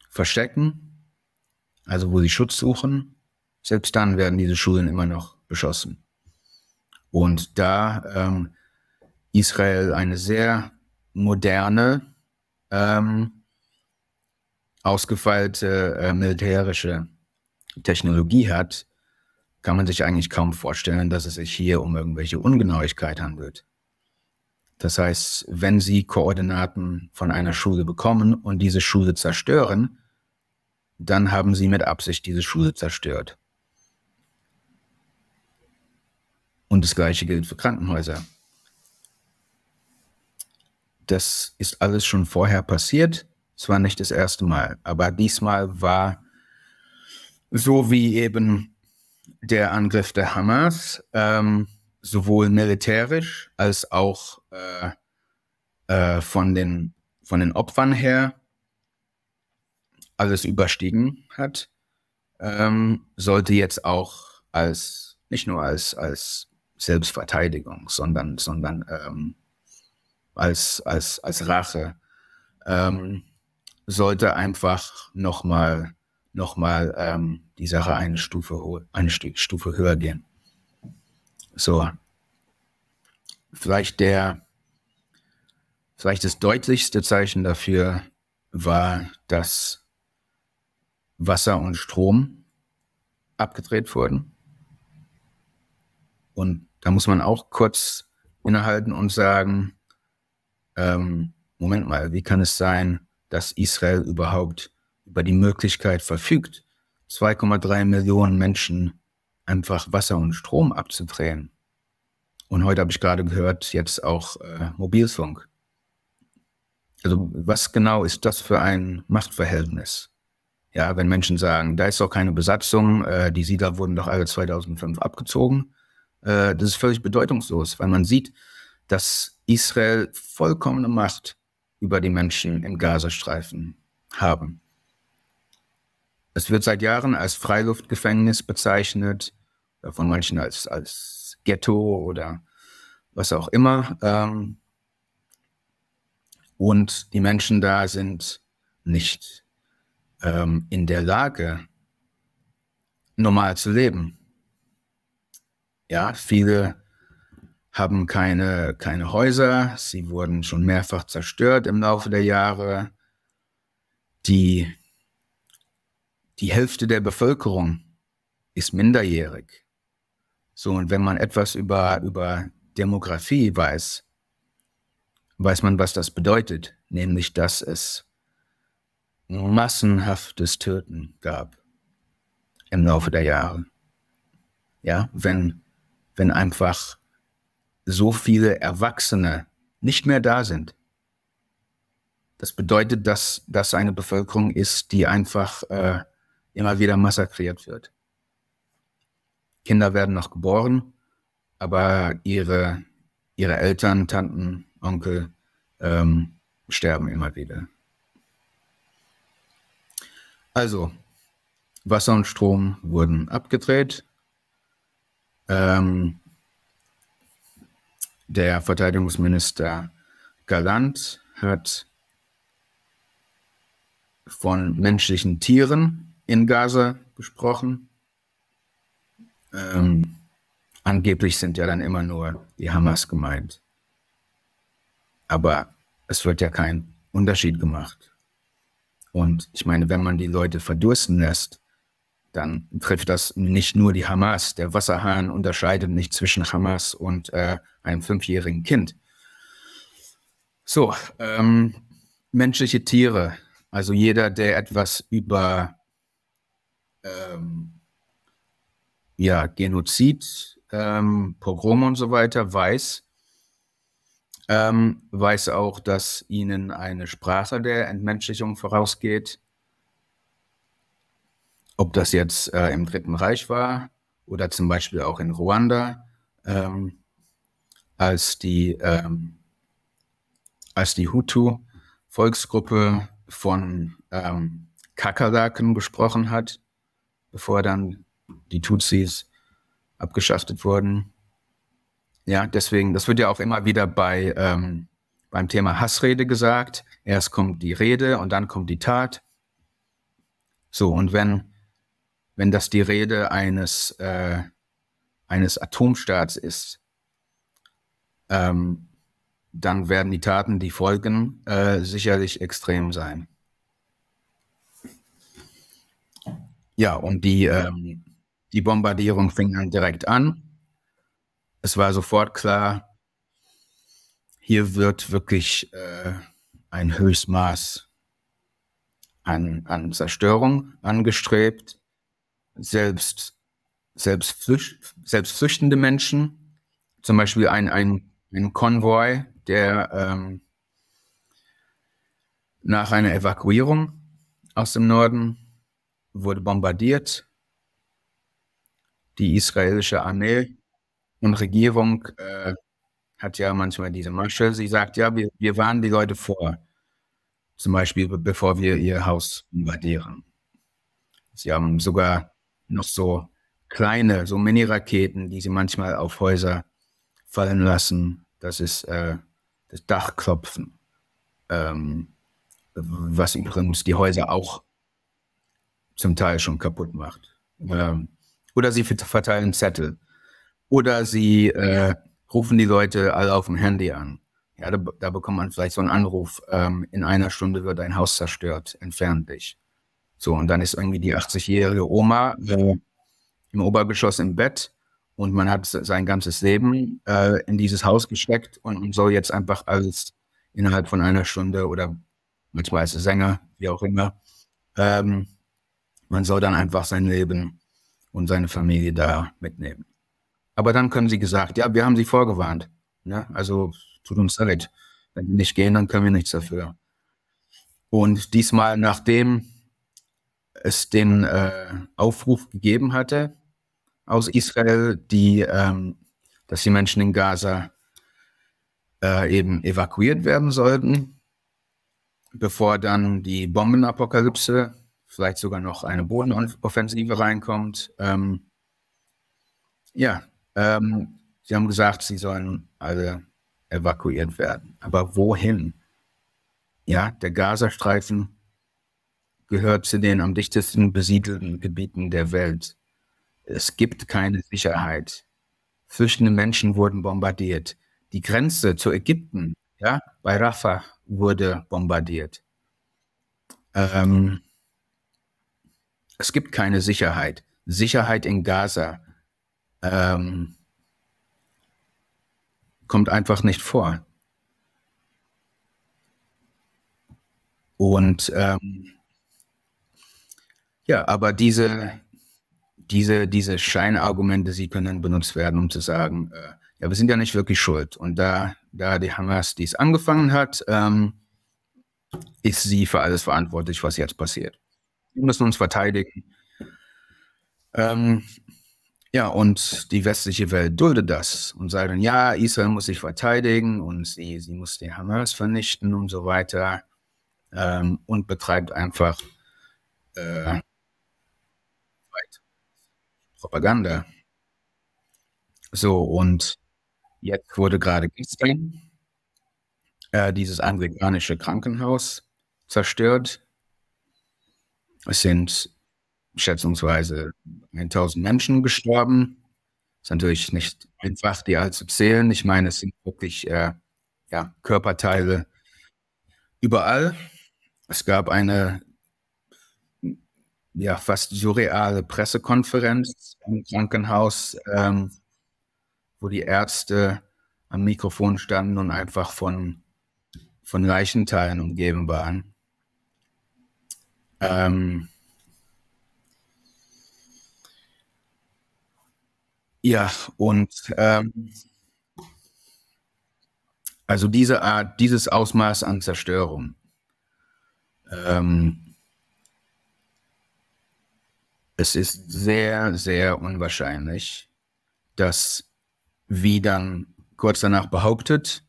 verstecken, also wo sie Schutz suchen. Selbst dann werden diese Schulen immer noch beschossen. Und da ähm, Israel eine sehr moderne ähm, ausgefeilte äh, militärische Technologie hat, kann man sich eigentlich kaum vorstellen, dass es sich hier um irgendwelche Ungenauigkeit handelt. Das heißt, wenn Sie Koordinaten von einer Schule bekommen und diese Schule zerstören, dann haben Sie mit Absicht diese Schule zerstört. Und das Gleiche gilt für Krankenhäuser. Das ist alles schon vorher passiert. Es war nicht das erste Mal, aber diesmal war so wie eben der Angriff der Hamas, ähm, sowohl militärisch als auch äh, äh, von, den, von den Opfern her alles überstiegen hat, ähm, sollte jetzt auch als, nicht nur als, als Selbstverteidigung, sondern, sondern ähm, als, als, als Rache, ähm, sollte einfach nochmal noch mal, ähm, die Sache eine Stufe, eine Stufe höher gehen. So. Vielleicht der, vielleicht das deutlichste Zeichen dafür war, dass Wasser und Strom abgedreht wurden. Und da muss man auch kurz innehalten und sagen, ähm, Moment mal, wie kann es sein, dass Israel überhaupt über die Möglichkeit verfügt, 2,3 Millionen Menschen einfach Wasser und Strom abzudrehen? Und heute habe ich gerade gehört, jetzt auch äh, Mobilfunk. Also was genau ist das für ein Machtverhältnis? Ja, wenn Menschen sagen, da ist doch keine Besatzung, äh, die Siedler wurden doch alle 2005 abgezogen. Äh, das ist völlig bedeutungslos, weil man sieht, dass Israel vollkommene Macht über die Menschen im Gazastreifen haben. Es wird seit Jahren als Freiluftgefängnis bezeichnet, von manchen als, als Ghetto oder was auch immer. Ähm, und die Menschen da sind nicht ähm, in der Lage, normal zu leben. Ja, viele haben keine, keine Häuser. Sie wurden schon mehrfach zerstört im Laufe der Jahre. die, die Hälfte der Bevölkerung ist minderjährig. So, und wenn man etwas über, über Demografie weiß, weiß man, was das bedeutet, nämlich, dass es massenhaftes Töten gab im Laufe der Jahre. Ja, wenn, wenn einfach so viele Erwachsene nicht mehr da sind. Das bedeutet, dass das eine Bevölkerung ist, die einfach äh, immer wieder massakriert wird. Kinder werden noch geboren, aber ihre, ihre Eltern, Tanten, Onkel ähm, sterben immer wieder. Also, Wasser und Strom wurden abgedreht. Ähm, der Verteidigungsminister Galant hat von menschlichen Tieren in Gaza gesprochen. Ähm, angeblich sind ja dann immer nur die Hamas gemeint. Aber es wird ja kein Unterschied gemacht. Und ich meine, wenn man die Leute verdursten lässt, dann trifft das nicht nur die Hamas. Der Wasserhahn unterscheidet nicht zwischen Hamas und äh, einem fünfjährigen Kind. So, ähm, menschliche Tiere, also jeder, der etwas über ähm, ja, Genozid, ähm, Pogrom und so weiter weiß, ähm, weiß auch, dass ihnen eine Sprache der Entmenschlichung vorausgeht. Ob das jetzt äh, im Dritten Reich war oder zum Beispiel auch in Ruanda, ähm, als die, ähm, als die Hutu-Volksgruppe von ähm, Kakerlaken gesprochen hat, bevor dann die Tutsis abgeschaftet wurden. Ja, deswegen, das wird ja auch immer wieder bei ähm, beim Thema Hassrede gesagt. Erst kommt die Rede und dann kommt die Tat. So, und wenn, wenn das die Rede eines, äh, eines Atomstaats ist, ähm, dann werden die Taten, die folgen, äh, sicherlich extrem sein. Ja, und die, ähm, die Bombardierung fing dann direkt an. Es war sofort klar, hier wird wirklich äh, ein Höchstmaß an, an Zerstörung angestrebt. Selbst, selbst, selbst flüchtende Menschen, zum Beispiel ein, ein, ein Konvoi, der ähm, nach einer Evakuierung aus dem Norden wurde bombardiert. Die israelische Armee und Regierung äh, hat ja manchmal diese Masche. Sie sagt, ja, wir, wir warnen die Leute vor. Zum Beispiel, bevor wir ihr Haus bombardieren. Sie haben sogar noch so kleine, so Mini-Raketen, die sie manchmal auf Häuser fallen lassen. Das ist äh, das Dachklopfen. Ähm, was übrigens die Häuser auch zum Teil schon kaputt macht. Ähm, oder sie verteilen Zettel. Oder sie äh, rufen die Leute alle auf dem Handy an. Ja, da, da bekommt man vielleicht so einen Anruf, ähm, in einer Stunde wird ein Haus zerstört, entfernt dich. So, und dann ist irgendwie die 80-jährige Oma äh, im Obergeschoss im Bett und man hat sein ganzes Leben äh, in dieses Haus gesteckt und, soll jetzt einfach alles innerhalb von einer Stunde oder ist es Sänger, wie auch immer, ähm, man soll dann einfach sein Leben und seine Familie da mitnehmen. Aber dann können sie gesagt, ja, wir haben sie vorgewarnt. Ne? Also tut uns leid. Wenn die nicht gehen, dann können wir nichts dafür. Und diesmal, nachdem es den äh, Aufruf gegeben hatte aus Israel, die, ähm, dass die Menschen in Gaza äh, eben evakuiert werden sollten, bevor dann die Bombenapokalypse, vielleicht sogar noch eine Bodenoffensive reinkommt. Ähm, ja, ähm, sie haben gesagt, sie sollen alle evakuiert werden. Aber wohin? Ja, der Gazastreifen gehört zu den am dichtesten besiedelten Gebieten der Welt. Es gibt keine Sicherheit. Flüchtende Menschen wurden bombardiert. Die Grenze zu Ägypten, ja, bei Rafah wurde bombardiert. ähm, es gibt keine Sicherheit. Sicherheit in Gaza ähm, kommt einfach nicht vor. Und ähm, ja, aber diese, diese, diese Scheinargumente, sie können benutzt werden, um zu sagen, äh, ja, wir sind ja nicht wirklich schuld. Und da, da die Hamas dies angefangen hat, ähm, ist sie für alles verantwortlich, was jetzt passiert. Wir müssen uns verteidigen. Ähm, ja, und die westliche Welt duldet das und sagt dann, ja, Israel muss sich verteidigen und sie, sie muss die Hamas vernichten und so weiter ähm, und betreibt einfach äh, Propaganda. So, und jetzt wurde gerade gestern äh, dieses anglikanische Krankenhaus zerstört. Es sind schätzungsweise 1000 Menschen gestorben. Ist natürlich nicht einfach, die alle zu zählen. Ich meine, es sind wirklich äh, ja, Körperteile überall. Es gab eine ja, fast surreale Pressekonferenz im Krankenhaus, ähm, wo die Ärzte am Mikrofon standen und einfach von, von Leichenteilen umgeben waren. Ähm, ja, und ähm, also diese Art, dieses Ausmaß an Zerstörung. Ähm, es ist sehr, sehr unwahrscheinlich, dass, wie dann kurz danach behauptet,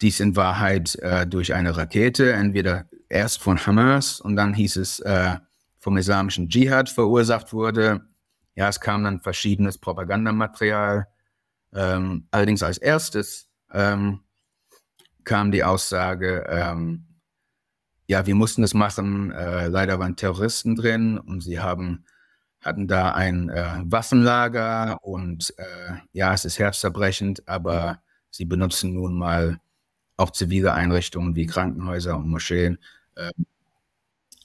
dies in Wahrheit äh, durch eine Rakete, entweder erst von Hamas und dann hieß es äh, vom islamischen Dschihad verursacht wurde. Ja, es kam dann verschiedenes Propagandamaterial. Ähm, allerdings als erstes ähm, kam die Aussage, ähm, ja, wir mussten es machen, äh, leider waren Terroristen drin und sie haben hatten da ein äh, Waffenlager und äh, ja, es ist herzerbrechend, aber sie benutzen nun mal auch zivile Einrichtungen wie Krankenhäuser und Moscheen äh,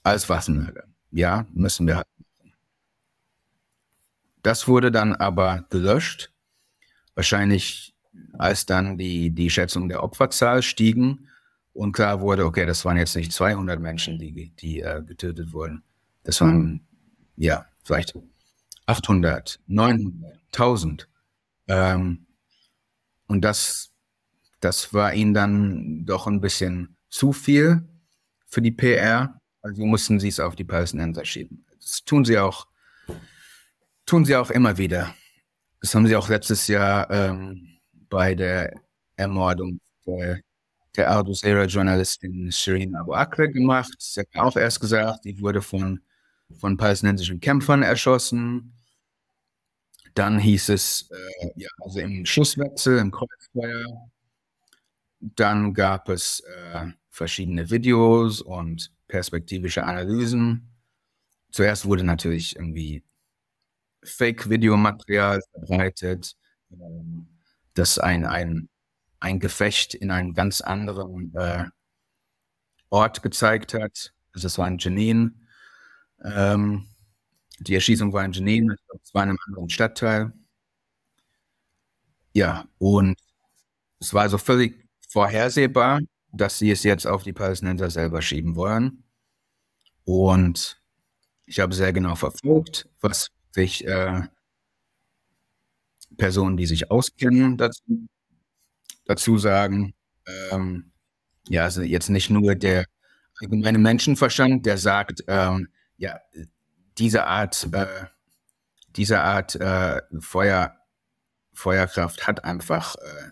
als Waffenlager. Ja, müssen wir halt machen. Das wurde dann aber gelöscht. Wahrscheinlich, als dann die, die Schätzung der Opferzahl stiegen und klar wurde, okay, das waren jetzt nicht 200 Menschen, die, die äh, getötet wurden. Das waren, ja, vielleicht 800, 900, 1000. Ähm, und das, das war ihnen dann doch ein bisschen zu viel für die PR. Also mussten sie es auf die Palästinenser schieben. Das tun sie auch, tun sie auch immer wieder. Das haben sie auch letztes Jahr ähm, bei der Ermordung der, der Al Jazeera-Journalistin Shirin Abu Akleh gemacht. Sie hat auch erst gesagt, die wurde von von palästinensischen Kämpfern erschossen. Dann hieß es, äh, ja, also im Schusswechsel, im Kreuzfeuer. Dann gab es äh, verschiedene Videos und perspektivische Analysen. Zuerst wurde natürlich irgendwie Fake-Videomaterial verbreitet, ähm, das ein, ein, ein Gefecht in einem ganz anderen äh, Ort gezeigt hat. Also das war in Jenin. Ähm, die Erschießung war in Genève, es war in einem anderen Stadtteil. Ja, und es war also völlig vorhersehbar, dass sie es jetzt auf die Palästinenser selber schieben wollen. Und ich habe sehr genau verfolgt, was sich äh, Personen, die sich auskennen, dazu, dazu sagen. Ähm, ja, also jetzt nicht nur der allgemeine Menschenverstand, der sagt, ähm, ja, diese Art, äh, diese Art äh, Feuer, Feuerkraft hat einfach, äh,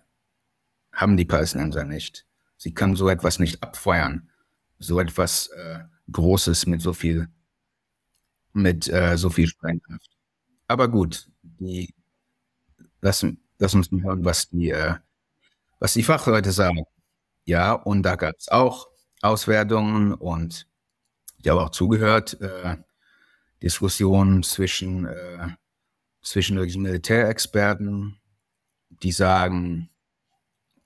haben die Palästinenser nicht. Sie können so etwas nicht abfeuern. So etwas äh, Großes mit so viel, mit äh, so viel Sprengkraft. Aber gut, die, lass, lass uns mal hören, was die, äh, was die Fachleute sagen. Ja, und da gab es auch Auswertungen und ich habe auch zugehört, äh, Diskussionen zwischen, äh, zwischen Militärexperten, die sagen,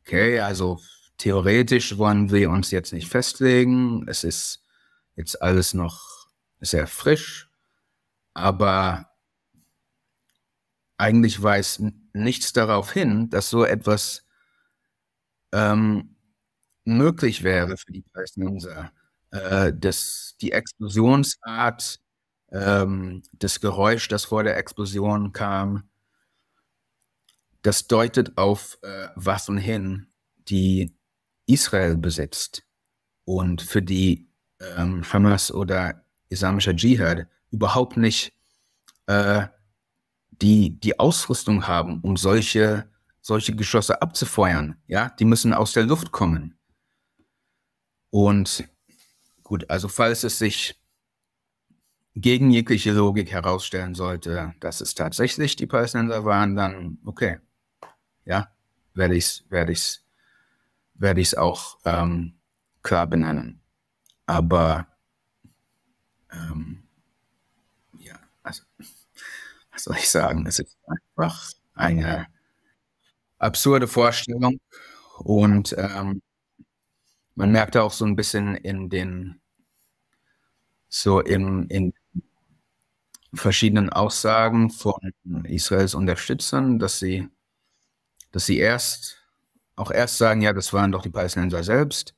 okay, also theoretisch wollen wir uns jetzt nicht festlegen. Es ist jetzt alles noch sehr frisch, aber eigentlich weist nichts darauf hin, dass so etwas ähm, möglich wäre für die Palästinenser. Äh, die Explosionsart, ähm, das Geräusch, das vor der Explosion kam, das deutet auf äh, Waffen hin, die Israel besitzt und für die ähm, Hamas oder islamischer Dschihad überhaupt nicht äh, die, die Ausrüstung haben, um solche, solche Geschosse abzufeuern. Ja, die müssen aus der Luft kommen. Und gut, also falls es sich gegen jegliche Logik herausstellen sollte, dass es tatsächlich die Palästinenser waren, dann okay, ja, werde ich es werde ich's, werde ich's auch ähm, klar benennen. Aber ähm, ja, also <laughs> was soll ich sagen? Es ist einfach eine absurde Vorstellung und ähm, man merkt auch so ein bisschen in den so in, in verschiedenen Aussagen von Israels Unterstützern, dass sie, dass sie erst auch erst sagen, ja, das waren doch die Palästinenser selbst.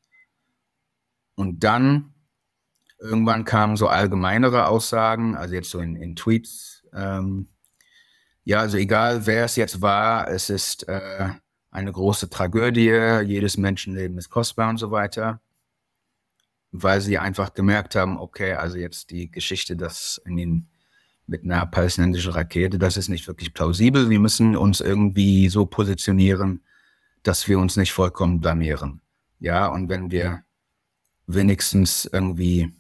Und dann irgendwann kamen so allgemeinere Aussagen, also jetzt so in, in Tweets, ähm, ja, also egal wer es jetzt war, es ist äh, eine große Tragödie, jedes Menschenleben ist kostbar und so weiter, weil sie einfach gemerkt haben, okay, also jetzt die Geschichte, dass in den, mit einer palästinensischen Rakete, das ist nicht wirklich plausibel, wir müssen uns irgendwie so positionieren, dass wir uns nicht vollkommen blamieren. Ja, und wenn wir wenigstens irgendwie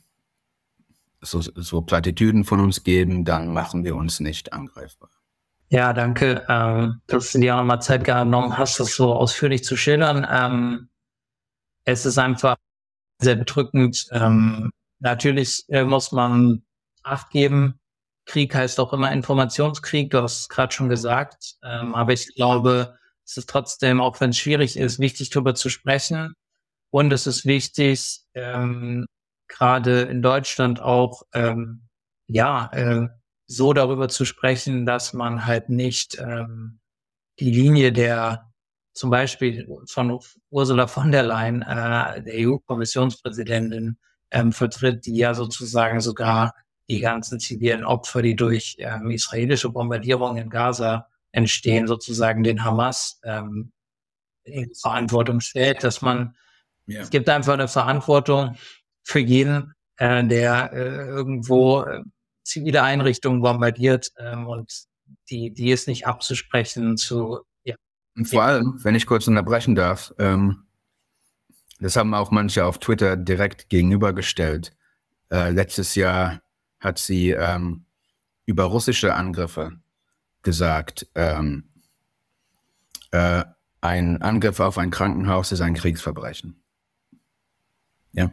so, so Plattitüden von uns geben, dann machen wir uns nicht angreifbar. Ja, danke, ähm, dass du dir auch mal Zeit genommen hast, das so ausführlich zu schildern. Ähm, es ist einfach sehr bedrückend. Ähm, natürlich äh, muss man Acht geben. Krieg heißt auch immer Informationskrieg, du hast es gerade schon gesagt. Ähm, aber ich glaube, es ist trotzdem, auch wenn es schwierig ist, wichtig darüber zu sprechen. Und es ist wichtig, ähm, gerade in Deutschland auch, ähm, ja, äh, so darüber zu sprechen, dass man halt nicht ähm, die Linie der zum Beispiel von Ursula von der Leyen, äh, der EU-Kommissionspräsidentin, ähm, vertritt, die ja sozusagen sogar die ganzen zivilen Opfer, die durch ähm, israelische Bombardierungen in Gaza entstehen, sozusagen den Hamas ähm, in Verantwortung stellt, dass man, ja. es gibt einfach eine Verantwortung für jeden, äh, der äh, irgendwo äh, zivile Einrichtungen bombardiert ähm, und die, die ist nicht abzusprechen zu. Und vor allem, wenn ich kurz unterbrechen darf, ähm, das haben auch manche auf Twitter direkt gegenübergestellt. Äh, letztes Jahr hat sie ähm, über russische Angriffe gesagt, ähm, äh, ein Angriff auf ein Krankenhaus ist ein Kriegsverbrechen. Ja,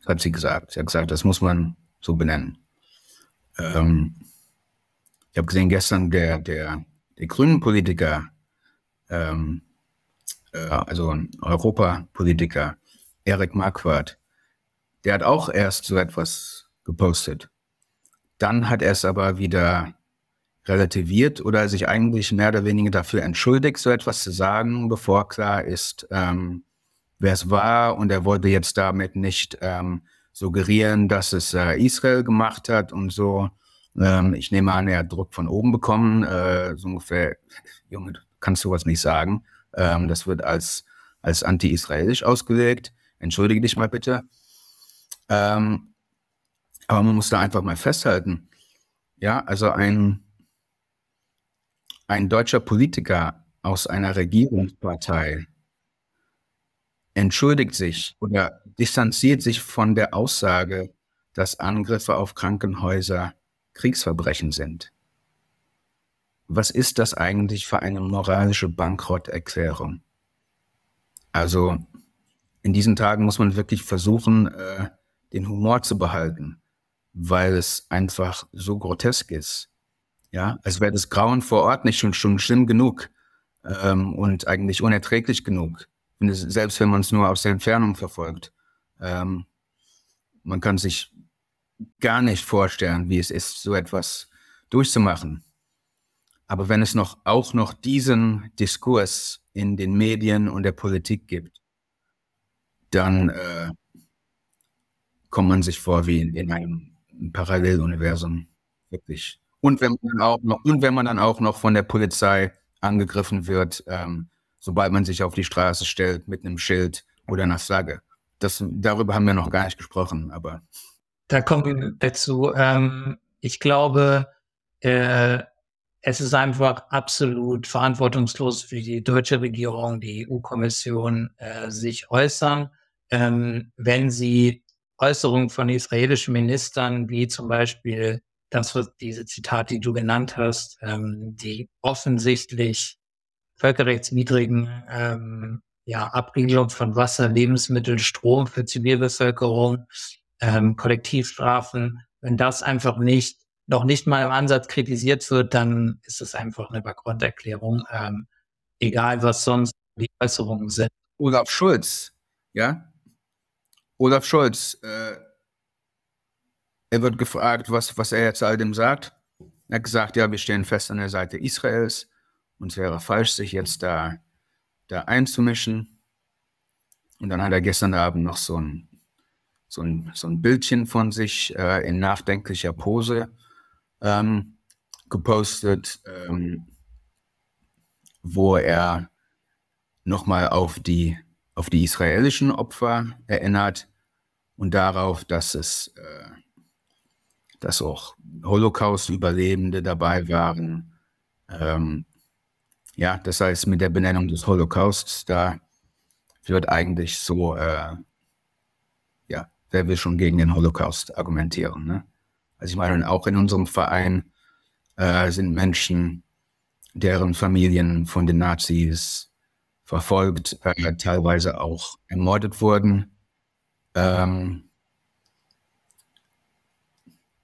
das hat sie gesagt. Sie hat gesagt, das muss man so benennen. Ähm, ich habe gesehen, gestern der, der, der grünen Politiker, ähm, äh, also ein Europapolitiker, Erik Marquardt, der hat auch erst so etwas gepostet. Dann hat er es aber wieder relativiert oder sich eigentlich mehr oder weniger dafür entschuldigt, so etwas zu sagen, bevor klar ist, ähm, wer es war. Und er wollte jetzt damit nicht ähm, suggerieren, dass es äh, Israel gemacht hat und so. Ähm, ich nehme an, er hat Druck von oben bekommen, äh, so ungefähr, <laughs> Junge, kannst du was nicht sagen. Ähm, das wird als, als anti-israelisch ausgelegt. Entschuldige dich mal bitte. Ähm, aber man muss da einfach mal festhalten. Ja, also ein, ein deutscher Politiker aus einer Regierungspartei entschuldigt sich oder distanziert sich von der Aussage, dass Angriffe auf Krankenhäuser Kriegsverbrechen sind. Was ist das eigentlich für eine moralische Bankrotterklärung? Also in diesen Tagen muss man wirklich versuchen, äh, den Humor zu behalten, weil es einfach so grotesk ist. Ja, als wäre das Grauen vor Ort nicht schon, schon schlimm genug ähm, und eigentlich unerträglich genug selbst wenn man es nur aus der Entfernung verfolgt. Ähm, man kann sich gar nicht vorstellen, wie es ist, so etwas durchzumachen. Aber wenn es noch auch noch diesen Diskurs in den Medien und der Politik gibt, dann äh, kommt man sich vor wie in, in einem Paralleluniversum. Wirklich. Und wenn man auch noch, und wenn man dann auch noch von der Polizei angegriffen wird, ähm, sobald man sich auf die Straße stellt mit einem Schild oder einer Flagge. Das, darüber haben wir noch gar nicht gesprochen, aber. Da kommen wir dazu. Ähm, ich glaube, äh, es ist einfach absolut verantwortungslos für die deutsche Regierung, die EU-Kommission, äh, sich äußern, ähm, wenn sie Äußerungen von israelischen Ministern, wie zum Beispiel das, was diese Zitate, die du genannt hast, ähm, die offensichtlich völkerrechtswidrigen ähm, ja, Abriegelung von Wasser, Lebensmittel, Strom für Zivilbevölkerung, ähm, Kollektivstrafen, wenn das einfach nicht, noch nicht mal im Ansatz kritisiert wird, dann ist es einfach eine Backgrunderklärung, ähm, egal was sonst die Äußerungen sind. Olaf Schulz, ja? Olaf Scholz, äh, er wird gefragt, was, was er jetzt all dem sagt. Er hat gesagt, ja, wir stehen fest an der Seite Israels und es wäre falsch, sich jetzt da, da einzumischen. Und dann hat er gestern Abend noch so ein, so ein, so ein Bildchen von sich äh, in nachdenklicher Pose ähm, gepostet, ähm, wo er nochmal auf die, auf die israelischen Opfer erinnert und darauf, dass es, äh, dass auch Holocaust-Überlebende dabei waren. Ähm, ja, das heißt, mit der Benennung des Holocausts, da wird eigentlich so, äh, ja, wer will schon gegen den Holocaust argumentieren? Ne? Also ich meine, auch in unserem Verein äh, sind Menschen, deren Familien von den Nazis verfolgt, äh, teilweise auch ermordet wurden. Ähm,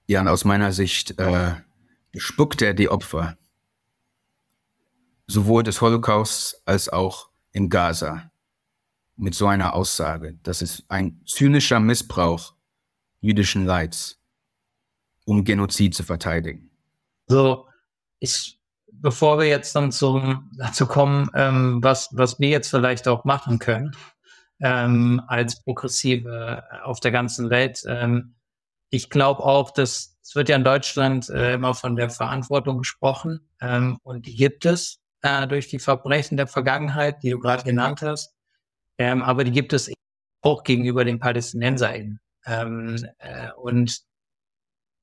ja, und aus meiner Sicht äh, spuckt er die Opfer, sowohl des Holocausts als auch in Gaza, mit so einer Aussage. Das ist ein zynischer Missbrauch jüdischen Leids, um Genozid zu verteidigen. So, ich, bevor wir jetzt dann zum, dazu kommen, ähm, was, was wir jetzt vielleicht auch machen können, ähm, als Progressive auf der ganzen Welt. Ähm, ich glaube auch, dass es wird ja in Deutschland äh, immer von der Verantwortung gesprochen ähm, und die gibt es äh, durch die Verbrechen der Vergangenheit, die du gerade genannt hast. Ähm, aber die gibt es auch gegenüber den PalästinenserInnen. Ähm, äh, und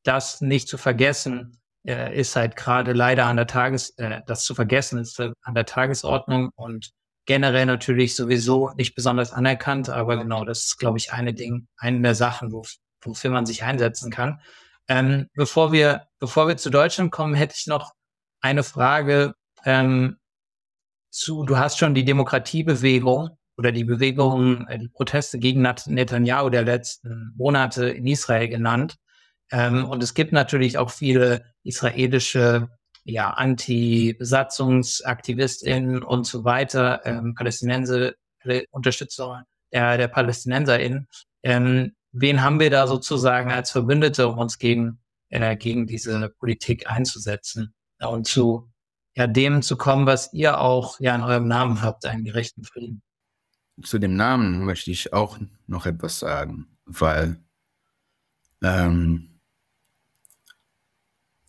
das nicht zu vergessen, äh, ist halt gerade leider an der Tages, äh, das zu vergessen ist äh, an der Tagesordnung und generell natürlich sowieso nicht besonders anerkannt, aber genau, das ist, glaube ich, eine Ding, eine der Sachen, wo, wofür man sich einsetzen kann. Ähm, bevor wir, bevor wir zu Deutschland kommen, hätte ich noch eine Frage ähm, zu, du hast schon die Demokratiebewegung oder die Bewegung, äh, die Proteste gegen Netanyahu der letzten Monate in Israel genannt. Ähm, und es gibt natürlich auch viele israelische ja, Anti-Besatzungsaktivistinnen und so weiter, ähm, Palästinenser, Unterstützer der, der PalästinenserInnen. Ähm, wen haben wir da sozusagen als Verbündete, um uns gegen, äh, gegen diese Politik einzusetzen und zu ja, dem zu kommen, was ihr auch ja in eurem Namen habt, einen gerechten Frieden? Zu dem Namen möchte ich auch noch etwas sagen, weil ähm,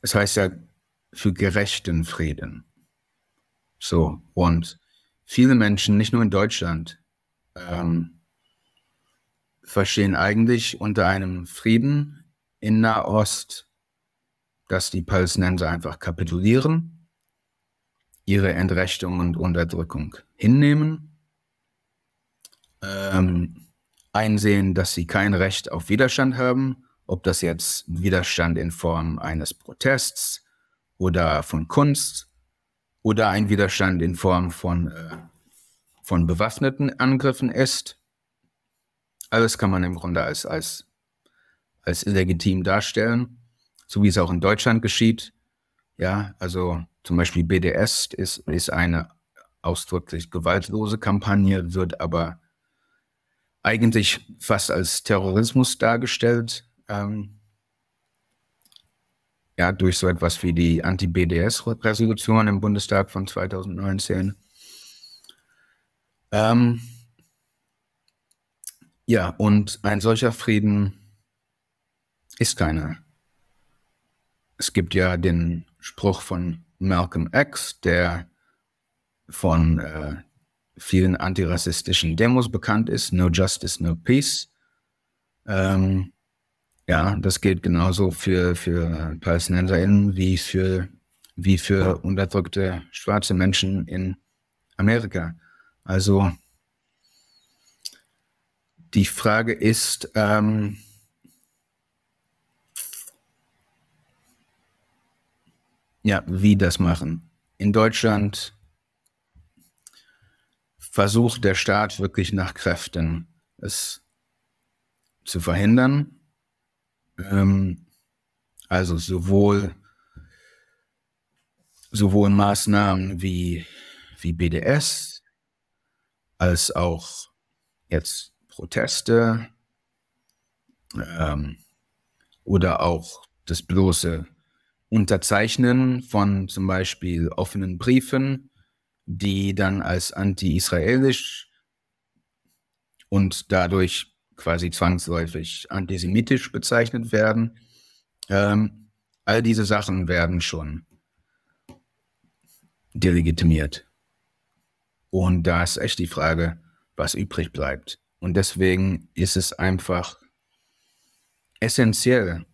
es heißt ja für gerechten Frieden. So, und viele Menschen, nicht nur in Deutschland, ähm, verstehen eigentlich unter einem Frieden in Nahost, dass die Palästinenser einfach kapitulieren, ihre Entrechtung und Unterdrückung hinnehmen, ähm, einsehen, dass sie kein Recht auf Widerstand haben, ob das jetzt Widerstand in Form eines Protests, oder von Kunst oder ein Widerstand in Form von, äh, von bewaffneten Angriffen ist. Alles kann man im Grunde als, als, als illegitim darstellen, so wie es auch in Deutschland geschieht. Ja, also zum Beispiel BDS ist, ist eine ausdrücklich gewaltlose Kampagne, wird aber eigentlich fast als Terrorismus dargestellt. Ähm, ja, durch so etwas wie die Anti-BDS-Resolution im Bundestag von 2019. Ähm, ja, und ein solcher Frieden ist keiner. Es gibt ja den Spruch von Malcolm X, der von äh, vielen antirassistischen Demos bekannt ist, No Justice, No Peace. Ähm, ja, das gilt genauso für, für PalästinenserInnen wie für, wie für unterdrückte schwarze Menschen in Amerika. Also die Frage ist, ähm, ja, wie das machen. In Deutschland versucht der Staat wirklich nach Kräften es zu verhindern. Ähm, also sowohl, sowohl Maßnahmen wie, wie BDS als auch jetzt Proteste ähm, oder auch das bloße Unterzeichnen von zum Beispiel offenen Briefen die dann als anti-israelisch und dadurch quasi zwangsläufig antisemitisch bezeichnet werden. Ähm, all diese Sachen werden schon delegitimiert. Und da ist echt die Frage, was übrig bleibt. Und deswegen ist es einfach essentiell,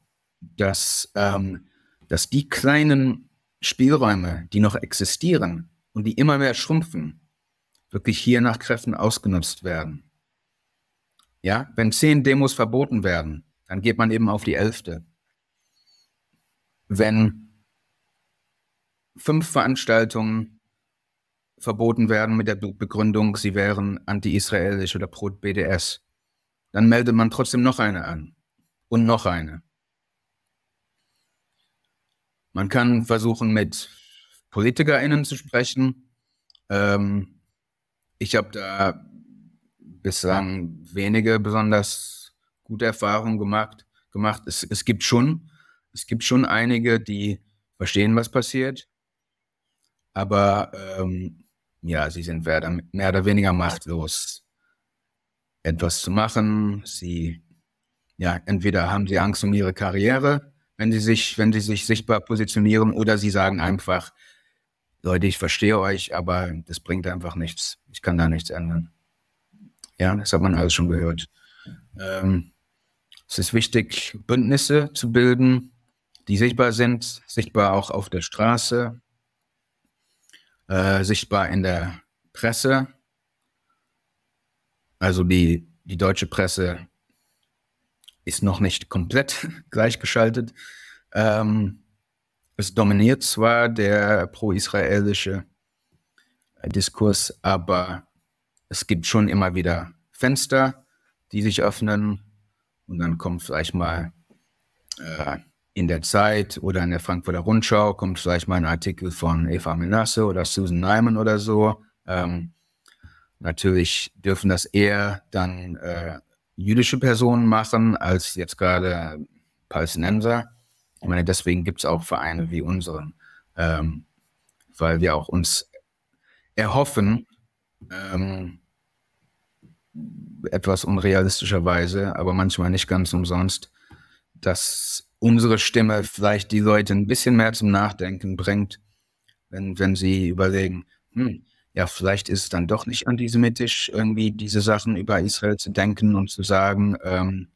dass, ähm, dass die kleinen Spielräume, die noch existieren, und die immer mehr schrumpfen, wirklich hier nach Kräften ausgenutzt werden. Ja, wenn zehn Demos verboten werden, dann geht man eben auf die elfte. Wenn fünf Veranstaltungen verboten werden mit der Begründung, sie wären anti-israelisch oder pro BDS, dann meldet man trotzdem noch eine an und noch eine. Man kann versuchen, mit PolitikerInnen zu sprechen. Ähm, ich habe da bislang wenige besonders gute Erfahrungen gemacht. gemacht. Es, es, gibt schon, es gibt schon einige, die verstehen, was passiert, aber ähm, ja, sie sind mehr oder weniger machtlos, etwas zu machen. Sie, ja, entweder haben sie Angst um ihre Karriere, wenn sie sich, wenn sie sich sichtbar positionieren, oder sie sagen einfach, Leute, ich verstehe euch, aber das bringt einfach nichts. Ich kann da nichts ändern. Ja, das hat man alles schon gehört. Ähm, es ist wichtig, Bündnisse zu bilden, die sichtbar sind, sichtbar auch auf der Straße, äh, sichtbar in der Presse. Also die, die deutsche Presse ist noch nicht komplett <laughs> gleichgeschaltet. Ähm, es dominiert zwar der pro-israelische Diskurs, aber es gibt schon immer wieder Fenster, die sich öffnen und dann kommt vielleicht mal äh, in der Zeit oder in der Frankfurter Rundschau kommt vielleicht mal ein Artikel von Eva Menasse oder Susan Nyman oder so. Ähm, natürlich dürfen das eher dann äh, jüdische Personen machen als jetzt gerade Palästinenser. Ich meine, deswegen gibt es auch Vereine wie unseren, ähm, weil wir auch uns erhoffen, ähm, etwas unrealistischerweise, aber manchmal nicht ganz umsonst, dass unsere Stimme vielleicht die Leute ein bisschen mehr zum Nachdenken bringt, wenn, wenn sie überlegen, hm, ja, vielleicht ist es dann doch nicht antisemitisch, irgendwie diese Sachen über Israel zu denken und zu sagen, ähm,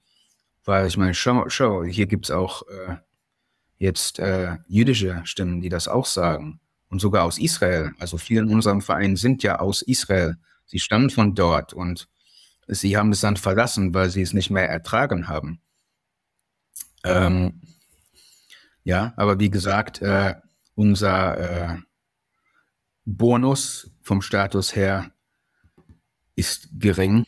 weil ich meine, schau, schau hier gibt es auch äh, jetzt äh, jüdische Stimmen, die das auch sagen. Und sogar aus Israel. Also viele in unserem Verein sind ja aus Israel. Sie stammen von dort und sie haben das Land verlassen, weil sie es nicht mehr ertragen haben. Ähm, ja, aber wie gesagt, äh, unser äh, Bonus vom Status her ist gering.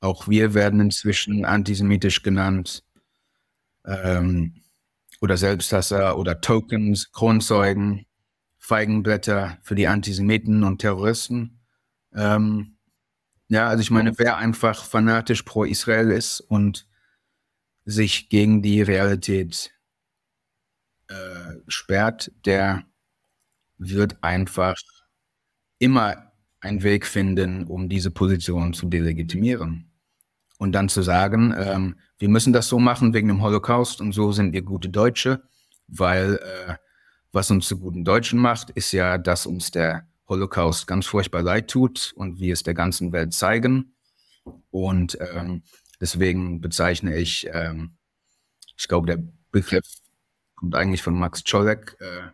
Auch wir werden inzwischen antisemitisch genannt. Ähm, oder Selbsthasser oder Tokens, Kronzeugen, Feigenblätter für die Antisemiten und Terroristen. Ähm, ja, also ich meine, wer einfach fanatisch pro Israel ist und sich gegen die Realität äh, sperrt, der wird einfach immer einen Weg finden, um diese Position zu delegitimieren. Und dann zu sagen, ähm, wir müssen das so machen wegen dem Holocaust und so sind wir gute Deutsche, weil äh, was uns zu guten Deutschen macht, ist ja, dass uns der Holocaust ganz furchtbar leid tut und wir es der ganzen Welt zeigen. Und ähm, deswegen bezeichne ich, ähm, ich glaube, der Begriff kommt eigentlich von Max Czolek. Äh,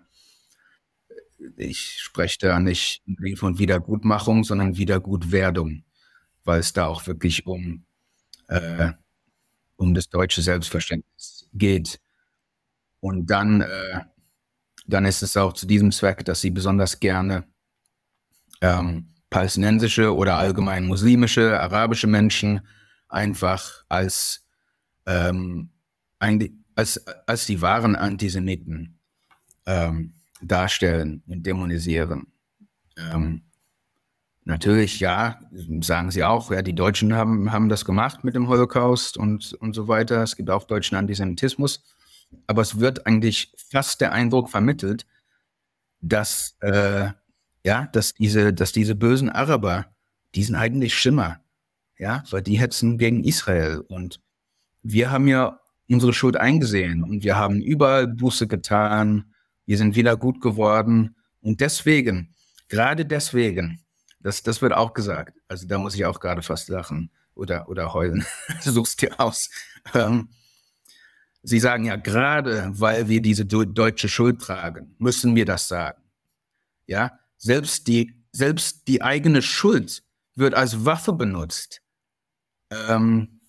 ich spreche da nicht von Wiedergutmachung, sondern Wiedergutwerdung, weil es da auch wirklich um, äh, um das deutsche Selbstverständnis geht. Und dann, äh, dann ist es auch zu diesem Zweck, dass sie besonders gerne ähm, palästinensische oder allgemein muslimische, arabische Menschen einfach als, ähm, als, als die wahren Antisemiten ähm, darstellen und dämonisieren. Ähm, natürlich, ja, sagen sie auch, ja, die Deutschen haben, haben das gemacht mit dem Holocaust und, und so weiter. Es gibt auch deutschen Antisemitismus. Aber es wird eigentlich fast der Eindruck vermittelt, dass, äh, ja, dass diese, dass diese bösen Araber, die sind eigentlich Schimmer. Ja, weil die hetzen gegen Israel. Und wir haben ja unsere Schuld eingesehen und wir haben überall Buße getan wir sind wieder gut geworden. Und deswegen, gerade deswegen, das, das wird auch gesagt, also da muss ich auch gerade fast lachen oder, oder heulen, <laughs> suchst dir aus. Ähm, Sie sagen ja, gerade weil wir diese deutsche Schuld tragen, müssen wir das sagen. Ja, selbst die, selbst die eigene Schuld wird als Waffe benutzt. Ähm,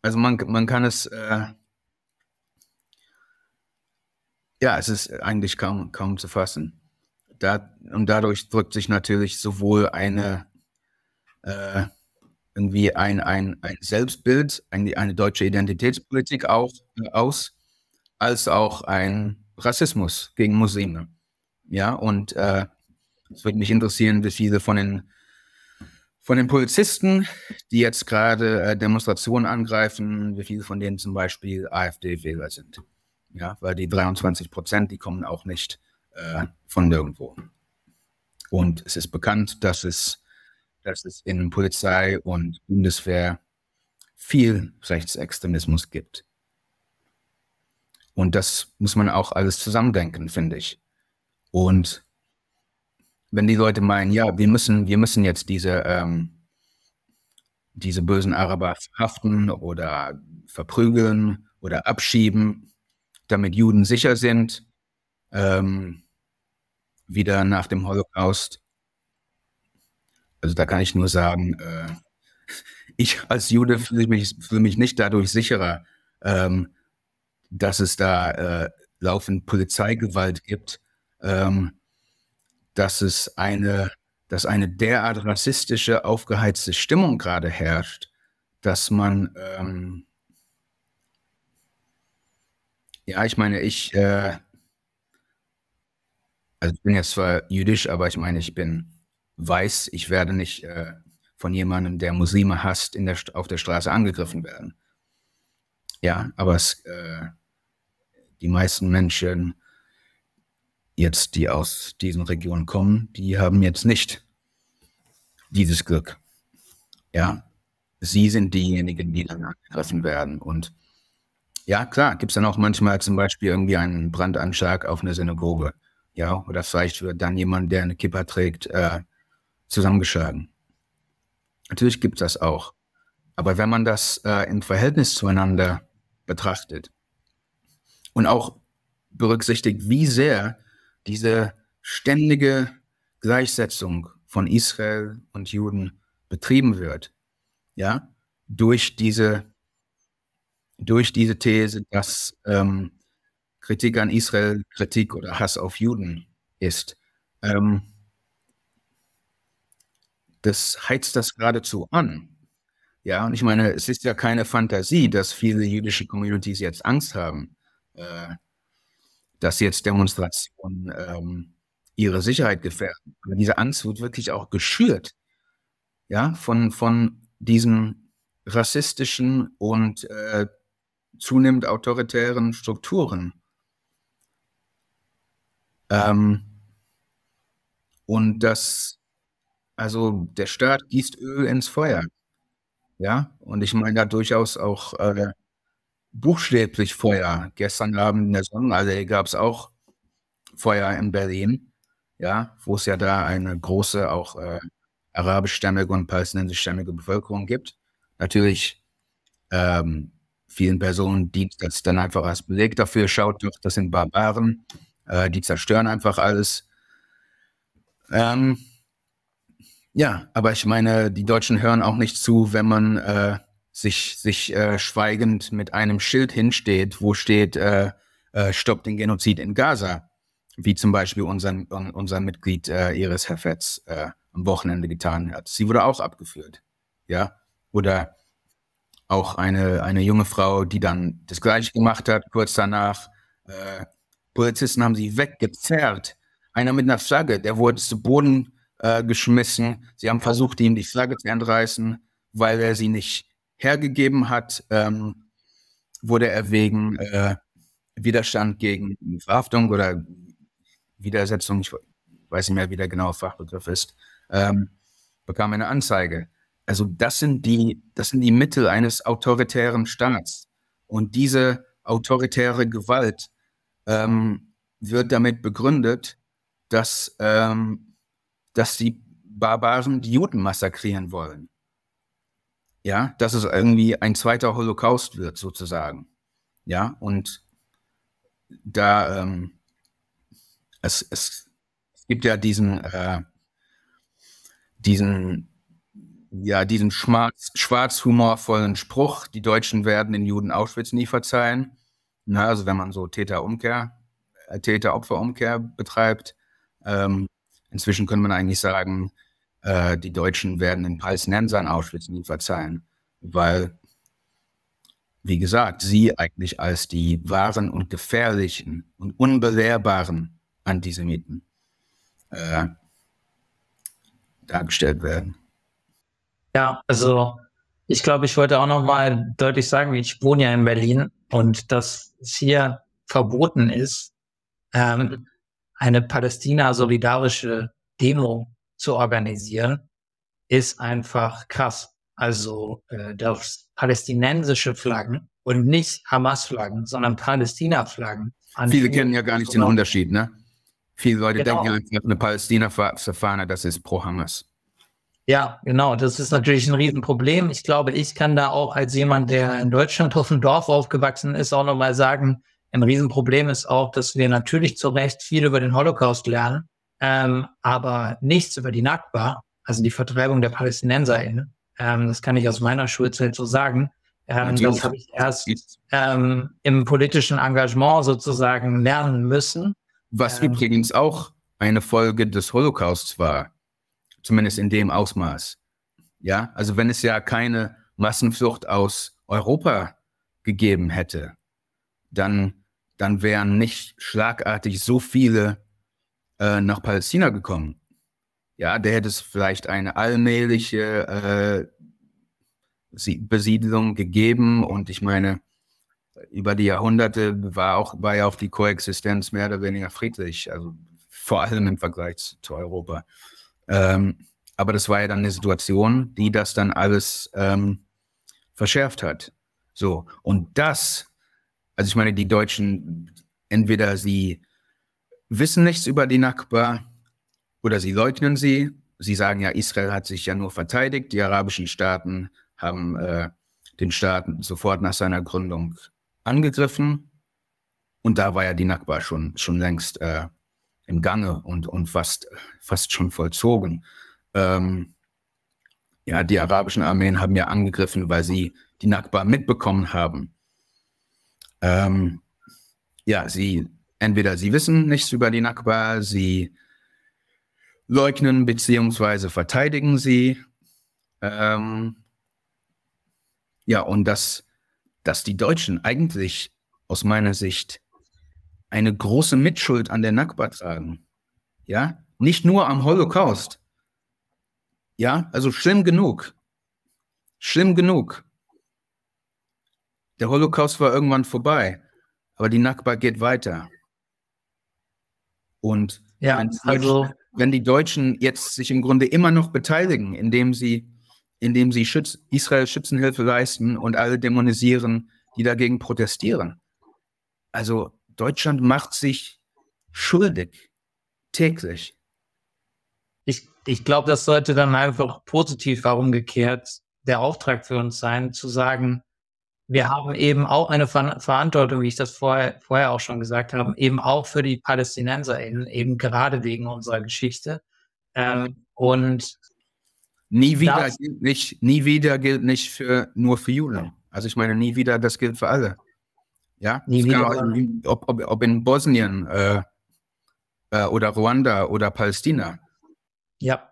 also man, man kann es, äh, ja, es ist eigentlich kaum, kaum zu fassen. Da, und dadurch drückt sich natürlich sowohl eine äh, irgendwie ein, ein, ein Selbstbild, eine, eine deutsche Identitätspolitik auch, äh, aus, als auch ein Rassismus gegen Muslime. Ja, und äh, es würde mich interessieren, wie viele von den, von den Polizisten, die jetzt gerade äh, Demonstrationen angreifen, wie viele von denen zum Beispiel AfD-Wähler sind. Ja, weil die 23 Prozent, die kommen auch nicht äh, von nirgendwo. Und es ist bekannt, dass es, dass es in Polizei und Bundeswehr viel Rechtsextremismus gibt. Und das muss man auch alles zusammendenken, finde ich. Und wenn die Leute meinen, ja, wir müssen, wir müssen jetzt diese, ähm, diese bösen Araber verhaften oder verprügeln oder abschieben, damit Juden sicher sind, ähm, wieder nach dem Holocaust. Also da kann ich nur sagen, äh, ich als Jude fühle mich, fühle mich nicht dadurch sicherer, ähm, dass es da äh, laufend Polizeigewalt gibt, ähm, dass es eine, dass eine derart rassistische, aufgeheizte Stimmung gerade herrscht, dass man ähm, ja, ich meine, ich, äh, also ich bin jetzt zwar jüdisch, aber ich meine, ich bin weiß. Ich werde nicht äh, von jemandem, der Muslime hasst, in der, auf der Straße angegriffen werden. Ja, aber es, äh, die meisten Menschen jetzt, die aus diesen Regionen kommen, die haben jetzt nicht dieses Glück. Ja, sie sind diejenigen, die dann angegriffen werden und ja, klar, gibt es dann auch manchmal zum Beispiel irgendwie einen Brandanschlag auf eine Synagoge. Ja, oder vielleicht wird dann jemand, der eine Kippa trägt, äh, zusammengeschlagen. Natürlich gibt es das auch. Aber wenn man das äh, im Verhältnis zueinander betrachtet und auch berücksichtigt, wie sehr diese ständige Gleichsetzung von Israel und Juden betrieben wird, ja, durch diese durch diese These, dass ähm, Kritik an Israel Kritik oder Hass auf Juden ist. Ähm, das heizt das geradezu an. Ja, und ich meine, es ist ja keine Fantasie, dass viele jüdische Communities jetzt Angst haben, äh, dass jetzt Demonstrationen ähm, ihre Sicherheit gefährden. Aber diese Angst wird wirklich auch geschürt, ja, von, von diesen rassistischen und äh, zunehmend autoritären Strukturen. Ähm, und das, also der Staat gießt Öl ins Feuer. Ja, und ich meine da durchaus auch äh, buchstäblich Feuer. Gestern Abend in der Sonnenallee gab es auch Feuer in Berlin, ja, wo es ja da eine große, auch äh, arabischstämmige und palästinensischstämmige Bevölkerung gibt. Natürlich ähm, vielen Personen dient das dann einfach als Beleg dafür, schaut doch, das sind Barbaren, äh, die zerstören einfach alles. Ähm, ja, aber ich meine, die Deutschen hören auch nicht zu, wenn man äh, sich, sich äh, schweigend mit einem Schild hinsteht, wo steht, äh, äh, stoppt den Genozid in Gaza, wie zum Beispiel unser, unser Mitglied äh, Iris Herfetz äh, am Wochenende getan hat. Sie wurde auch abgeführt. Ja, oder auch eine, eine junge Frau, die dann das Gleiche gemacht hat, kurz danach. Polizisten haben sie weggezerrt. Einer mit einer Flagge, der wurde zu Boden äh, geschmissen. Sie haben versucht, ihm die Flagge zu entreißen, weil er sie nicht hergegeben hat. Ähm, wurde er wegen äh, Widerstand gegen Verhaftung oder Widersetzung, ich weiß nicht mehr, wie der genaue Fachbegriff ist, ähm, bekam eine Anzeige. Also das sind die, das sind die Mittel eines autoritären Staats. Und diese autoritäre Gewalt ähm, wird damit begründet, dass, ähm, dass die Barbaren die Juden massakrieren wollen. Ja, dass es irgendwie ein zweiter Holocaust wird, sozusagen. Ja, und da ähm, es, es, es gibt ja diesen, äh, diesen ja, diesen schwarz, schwarz humorvollen Spruch, die Deutschen werden den Juden Auschwitz nie verzeihen. Na, also wenn man so Täter-Umkehr, äh, Täter-Opfer-Umkehr betreibt. Ähm, inzwischen könnte man eigentlich sagen, äh, die Deutschen werden den Palästinensern Auschwitz nie verzeihen, weil, wie gesagt, sie eigentlich als die wahren und gefährlichen und unbelehrbaren Antisemiten äh, dargestellt werden. Ja, also ich glaube, ich wollte auch noch mal deutlich sagen, ich wohne ja in Berlin und dass es hier verboten ist, ähm, eine Palästina-solidarische Demo zu organisieren, ist einfach krass. Also äh, dass palästinensische Flaggen und nicht Hamas-Flaggen, sondern Palästina-Flaggen. Viele kennen ja gar nicht den Unterschied, ne? Viele Leute genau. denken, eine Palästina-Fahne, das ist pro Hamas. Ja, genau. Das ist natürlich ein Riesenproblem. Ich glaube, ich kann da auch als jemand, der in Deutschland auf dem Dorf aufgewachsen ist, auch nochmal sagen, ein Riesenproblem ist auch, dass wir natürlich zu Recht viel über den Holocaust lernen, ähm, aber nichts über die Nakba, also die Vertreibung der PalästinenserInnen. Ähm, das kann ich aus meiner Schulzeit so sagen. Ähm, das habe ich erst ähm, im politischen Engagement sozusagen lernen müssen. Was ähm, übrigens auch eine Folge des Holocausts war zumindest in dem Ausmaß. Ja, also wenn es ja keine Massenflucht aus Europa gegeben hätte, dann, dann wären nicht schlagartig so viele äh, nach Palästina gekommen. Ja, da hätte es vielleicht eine allmähliche äh, Besiedelung gegeben und ich meine, über die Jahrhunderte war auch, war ja auch die Koexistenz mehr oder weniger friedlich, also vor allem im Vergleich zu Europa. Ähm, aber das war ja dann eine Situation, die das dann alles ähm, verschärft hat. So, und das, also ich meine, die Deutschen, entweder sie wissen nichts über die Nakba oder sie leugnen sie. Sie sagen ja, Israel hat sich ja nur verteidigt. Die arabischen Staaten haben äh, den Staat sofort nach seiner Gründung angegriffen. Und da war ja die Nakba schon, schon längst äh, im Gange und, und fast, fast schon vollzogen. Ähm, ja, die arabischen Armeen haben ja angegriffen, weil sie die Nakba mitbekommen haben. Ähm, ja, sie entweder sie wissen nichts über die Nakba, sie leugnen bzw. verteidigen sie. Ähm, ja, und dass, dass die Deutschen eigentlich aus meiner Sicht eine große Mitschuld an der Nakba tragen. Ja, nicht nur am Holocaust. Ja, also schlimm genug. Schlimm genug. Der Holocaust war irgendwann vorbei, aber die Nakba geht weiter. Und ja, wenn, also, wenn die Deutschen jetzt sich im Grunde immer noch beteiligen, indem sie, indem sie Schütz, Israel Schützenhilfe leisten und alle dämonisieren, die dagegen protestieren. Also Deutschland macht sich schuldig täglich. Ich, ich glaube, das sollte dann einfach positiv herumgekehrt der Auftrag für uns sein, zu sagen, wir haben eben auch eine Ver Verantwortung, wie ich das vorher, vorher auch schon gesagt habe, eben auch für die PalästinenserInnen, eben gerade wegen unserer Geschichte. Ähm, und nie wieder das, gilt nicht, nie wieder gilt nicht für nur für Juden. Also ich meine, nie wieder, das gilt für alle. Ja, nie wieder. Auch, ob, ob, ob in Bosnien äh, äh, oder Ruanda oder Palästina. Ja,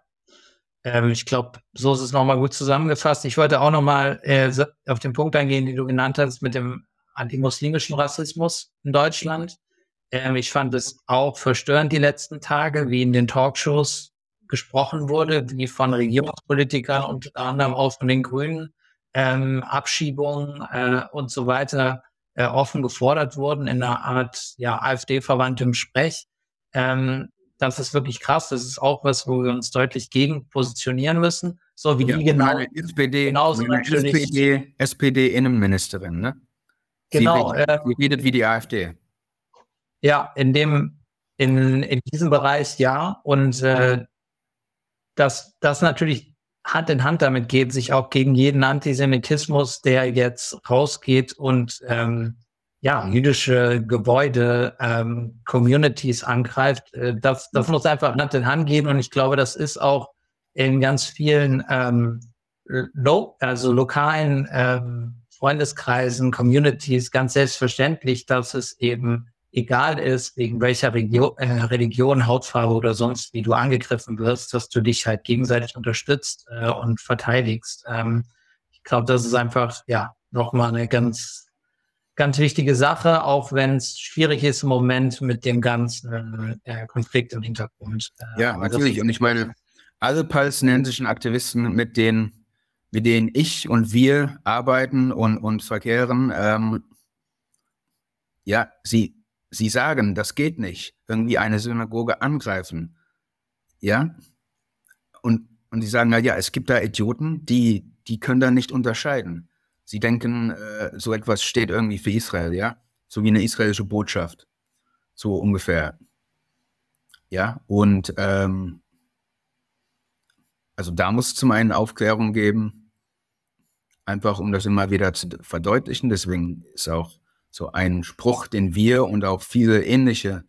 ähm, ich glaube, so ist es nochmal gut zusammengefasst. Ich wollte auch nochmal äh, auf den Punkt eingehen, den du genannt hast, mit dem antimuslimischen Rassismus in Deutschland. Ähm, ich fand es auch verstörend die letzten Tage, wie in den Talkshows gesprochen wurde, wie von Regierungspolitikern, unter anderem auch von den Grünen, ähm, Abschiebungen äh, und so weiter äh, offen gefordert wurden in einer Art ja, AfD-verwandtem Sprech. Ähm, das ist wirklich krass. Das ist auch was, wo wir uns deutlich gegen positionieren müssen. So wie ja, die genau. SPD, genauso SPD, SPD-Innenministerin, ne? Genau. Sie, äh, redet wie die AfD. Ja, in dem, in, in diesem Bereich ja. Und äh, dass das natürlich Hand in Hand damit geht, sich auch gegen jeden Antisemitismus, der jetzt rausgeht und ähm, ja, jüdische Gebäude, ähm, Communities angreift. Äh, das, das muss einfach Hand in Hand gehen und ich glaube, das ist auch in ganz vielen ähm, lo also lokalen ähm, Freundeskreisen, Communities ganz selbstverständlich, dass es eben egal ist, wegen welcher Regio äh, Religion, Hautfarbe oder sonst, wie du angegriffen wirst, dass du dich halt gegenseitig unterstützt äh, und verteidigst. Ähm, ich glaube, das ist einfach, ja, nochmal eine ganz ganz wichtige Sache, auch wenn es schwierig ist im Moment mit dem ganzen äh, Konflikt im Hintergrund. Äh, ja, natürlich. Und ich meine, alle palästinensischen Aktivisten, mit denen, mit denen ich und wir arbeiten und, und verkehren, ähm, ja, sie, sie sagen, das geht nicht. Irgendwie eine Synagoge angreifen. Ja. Und, und sie sagen, na ja, es gibt da Idioten, die, die können da nicht unterscheiden. Sie denken, äh, so etwas steht irgendwie für Israel, ja? So wie eine israelische Botschaft. So ungefähr. Ja, und ähm, also da muss es zum einen Aufklärung geben, einfach um das immer wieder zu verdeutlichen. Deswegen ist auch so ein Spruch, den wir und auch viele ähnliche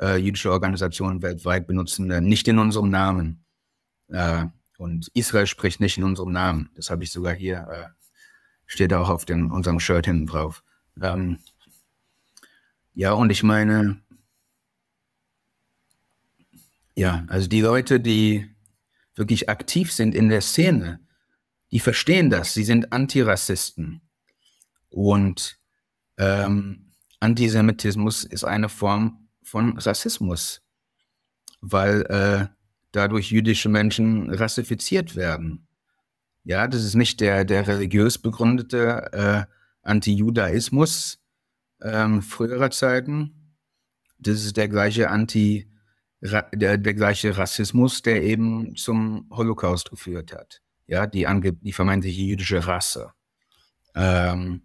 äh, jüdische Organisationen weltweit benutzen, äh, nicht in unserem Namen. Äh, und Israel spricht nicht in unserem Namen. Das habe ich sogar hier äh, Steht auch auf dem, unserem Shirt hinten drauf. Ähm, ja, und ich meine, ja, also die Leute, die wirklich aktiv sind in der Szene, die verstehen das. Sie sind Antirassisten. Und ähm, Antisemitismus ist eine Form von Rassismus, weil äh, dadurch jüdische Menschen rassifiziert werden. Ja, das ist nicht der, der religiös begründete äh, Anti-Judaismus ähm, früherer Zeiten. Das ist der gleiche Anti, der, der gleiche Rassismus, der eben zum Holocaust geführt hat. Ja, die, ange die vermeintliche jüdische Rasse. Ähm,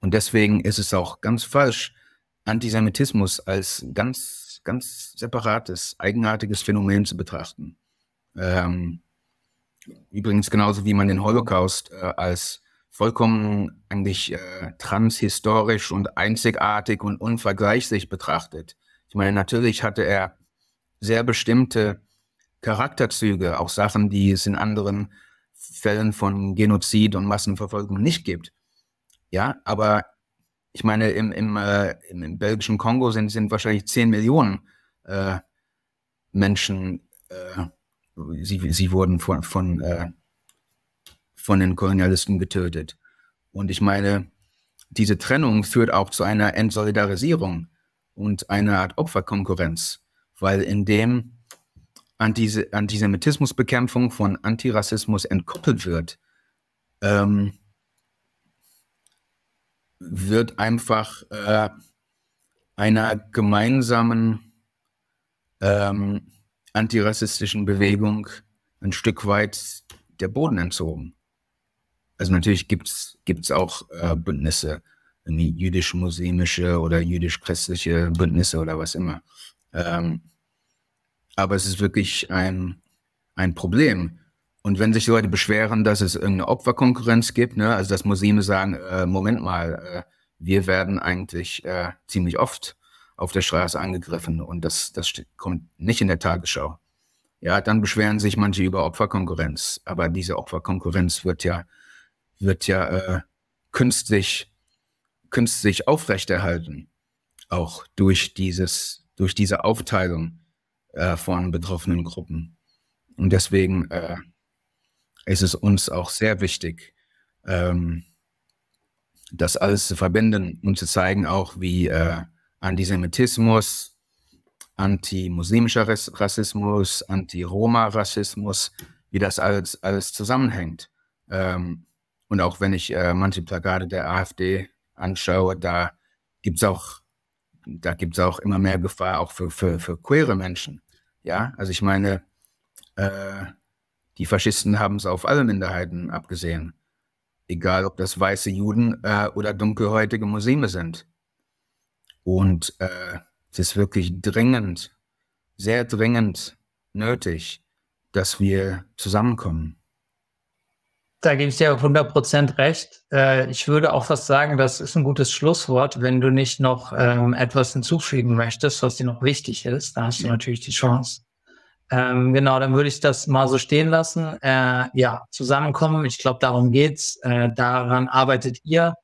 und deswegen ist es auch ganz falsch, Antisemitismus als ganz, ganz separates, eigenartiges Phänomen zu betrachten. Ähm, Übrigens genauso wie man den Holocaust äh, als vollkommen eigentlich äh, transhistorisch und einzigartig und unvergleichlich betrachtet. Ich meine, natürlich hatte er sehr bestimmte Charakterzüge, auch Sachen, die es in anderen Fällen von Genozid und Massenverfolgung nicht gibt. Ja, aber ich meine, im, im, äh, im, im belgischen Kongo sind, sind wahrscheinlich 10 Millionen äh, Menschen äh, sie, sie wurden von, von, äh, von den Kolonialisten getötet. Und ich meine, diese Trennung führt auch zu einer Entsolidarisierung und einer Art Opferkonkurrenz, weil indem Antis Antisemitismusbekämpfung von Antirassismus entkoppelt wird, ähm, wird einfach äh, einer gemeinsamen ähm, antirassistischen Bewegung ein Stück weit der Boden entzogen. Also natürlich gibt es auch äh, Bündnisse, jüdisch-muslimische oder jüdisch-christliche Bündnisse oder was immer. Ähm, aber es ist wirklich ein, ein Problem. Und wenn sich Leute beschweren, dass es irgendeine Opferkonkurrenz gibt, ne, also dass Muslime sagen, äh, Moment mal, äh, wir werden eigentlich äh, ziemlich oft auf der Straße angegriffen und das, das kommt nicht in der Tagesschau. Ja, dann beschweren sich manche über Opferkonkurrenz, aber diese Opferkonkurrenz wird ja, wird ja äh, künstlich, künstlich aufrechterhalten, auch durch dieses, durch diese Aufteilung äh, von betroffenen Gruppen. Und deswegen äh, ist es uns auch sehr wichtig, ähm, das alles zu verbinden und zu zeigen auch, wie äh, Antisemitismus, anti-muslimischer Rassismus, anti-Roma-Rassismus, wie das alles, alles zusammenhängt. Ähm, und auch wenn ich äh, manche Plakate der AfD anschaue, da gibt es auch, auch immer mehr Gefahr auch für, für, für queere Menschen. Ja, also ich meine, äh, die Faschisten haben es auf alle Minderheiten abgesehen. Egal, ob das weiße Juden äh, oder dunkelhäutige Muslime sind. Und äh, es ist wirklich dringend, sehr dringend nötig, dass wir zusammenkommen. Da gebe ich dir 100% recht. Äh, ich würde auch fast sagen, das ist ein gutes Schlusswort. Wenn du nicht noch ähm, etwas hinzufügen möchtest, was dir noch wichtig ist, da hast du natürlich die Chance. Ähm, genau, dann würde ich das mal so stehen lassen. Äh, ja, zusammenkommen. Ich glaube, darum geht's. Äh, daran arbeitet ihr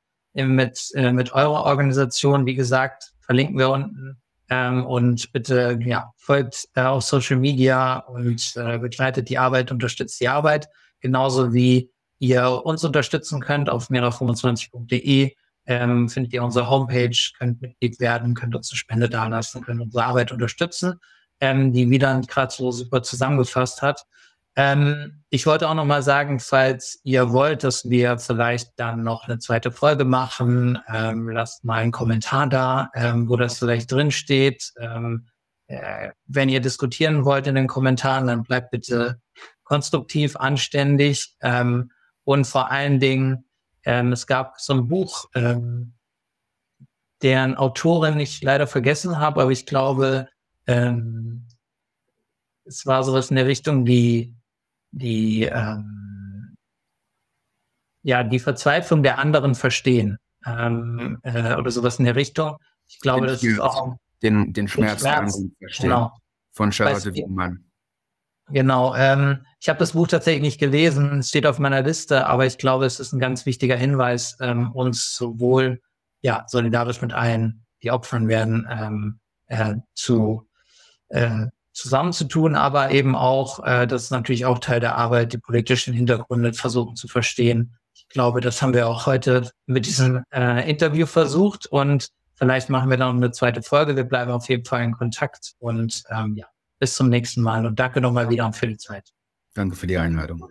mit, äh, mit eurer Organisation. Wie gesagt, verlinken wir unten. Ähm, und bitte ja, folgt äh, auf Social Media und äh, begleitet die Arbeit, unterstützt die Arbeit. Genauso wie ihr uns unterstützen könnt auf mera25.de. Ähm, findet ihr unsere Homepage, könnt Mitglied werden, könnt uns eine Spende dalassen, könnt unsere Arbeit unterstützen ähm, die Wieland gerade so super zusammengefasst hat. Ähm, ich wollte auch noch mal sagen, falls ihr wollt, dass wir vielleicht dann noch eine zweite Folge machen, ähm, lasst mal einen Kommentar da, ähm, wo das vielleicht drin steht. Ähm, äh, wenn ihr diskutieren wollt in den Kommentaren, dann bleibt bitte konstruktiv, anständig ähm, und vor allen Dingen, ähm, es gab so ein Buch, deren Autorin ich leider vergessen habe, aber ich glaube, es war sowas in der Richtung, die, die, ähm, ja, die Verzweiflung der anderen verstehen. Ähm, äh, oder sowas in der Richtung. Ich glaube, den das ist auch. Den, den Schmerz, den Schmerz verstehen. Genau. Von Charlotte Wiedemann. Genau. Ähm, ich habe das Buch tatsächlich nicht gelesen, es steht auf meiner Liste, aber ich glaube, es ist ein ganz wichtiger Hinweis, ähm, uns sowohl ja solidarisch mit allen, die opfern werden, ähm, äh, zu äh, zusammenzutun, aber eben auch, äh, das ist natürlich auch Teil der Arbeit, die politischen Hintergründe versuchen zu verstehen. Ich glaube, das haben wir auch heute mit diesem äh, Interview versucht und vielleicht machen wir dann eine zweite Folge. Wir bleiben auf jeden Fall in Kontakt und ähm, ja, bis zum nächsten Mal und danke nochmal wieder für die Zeit. Danke für die Einladung.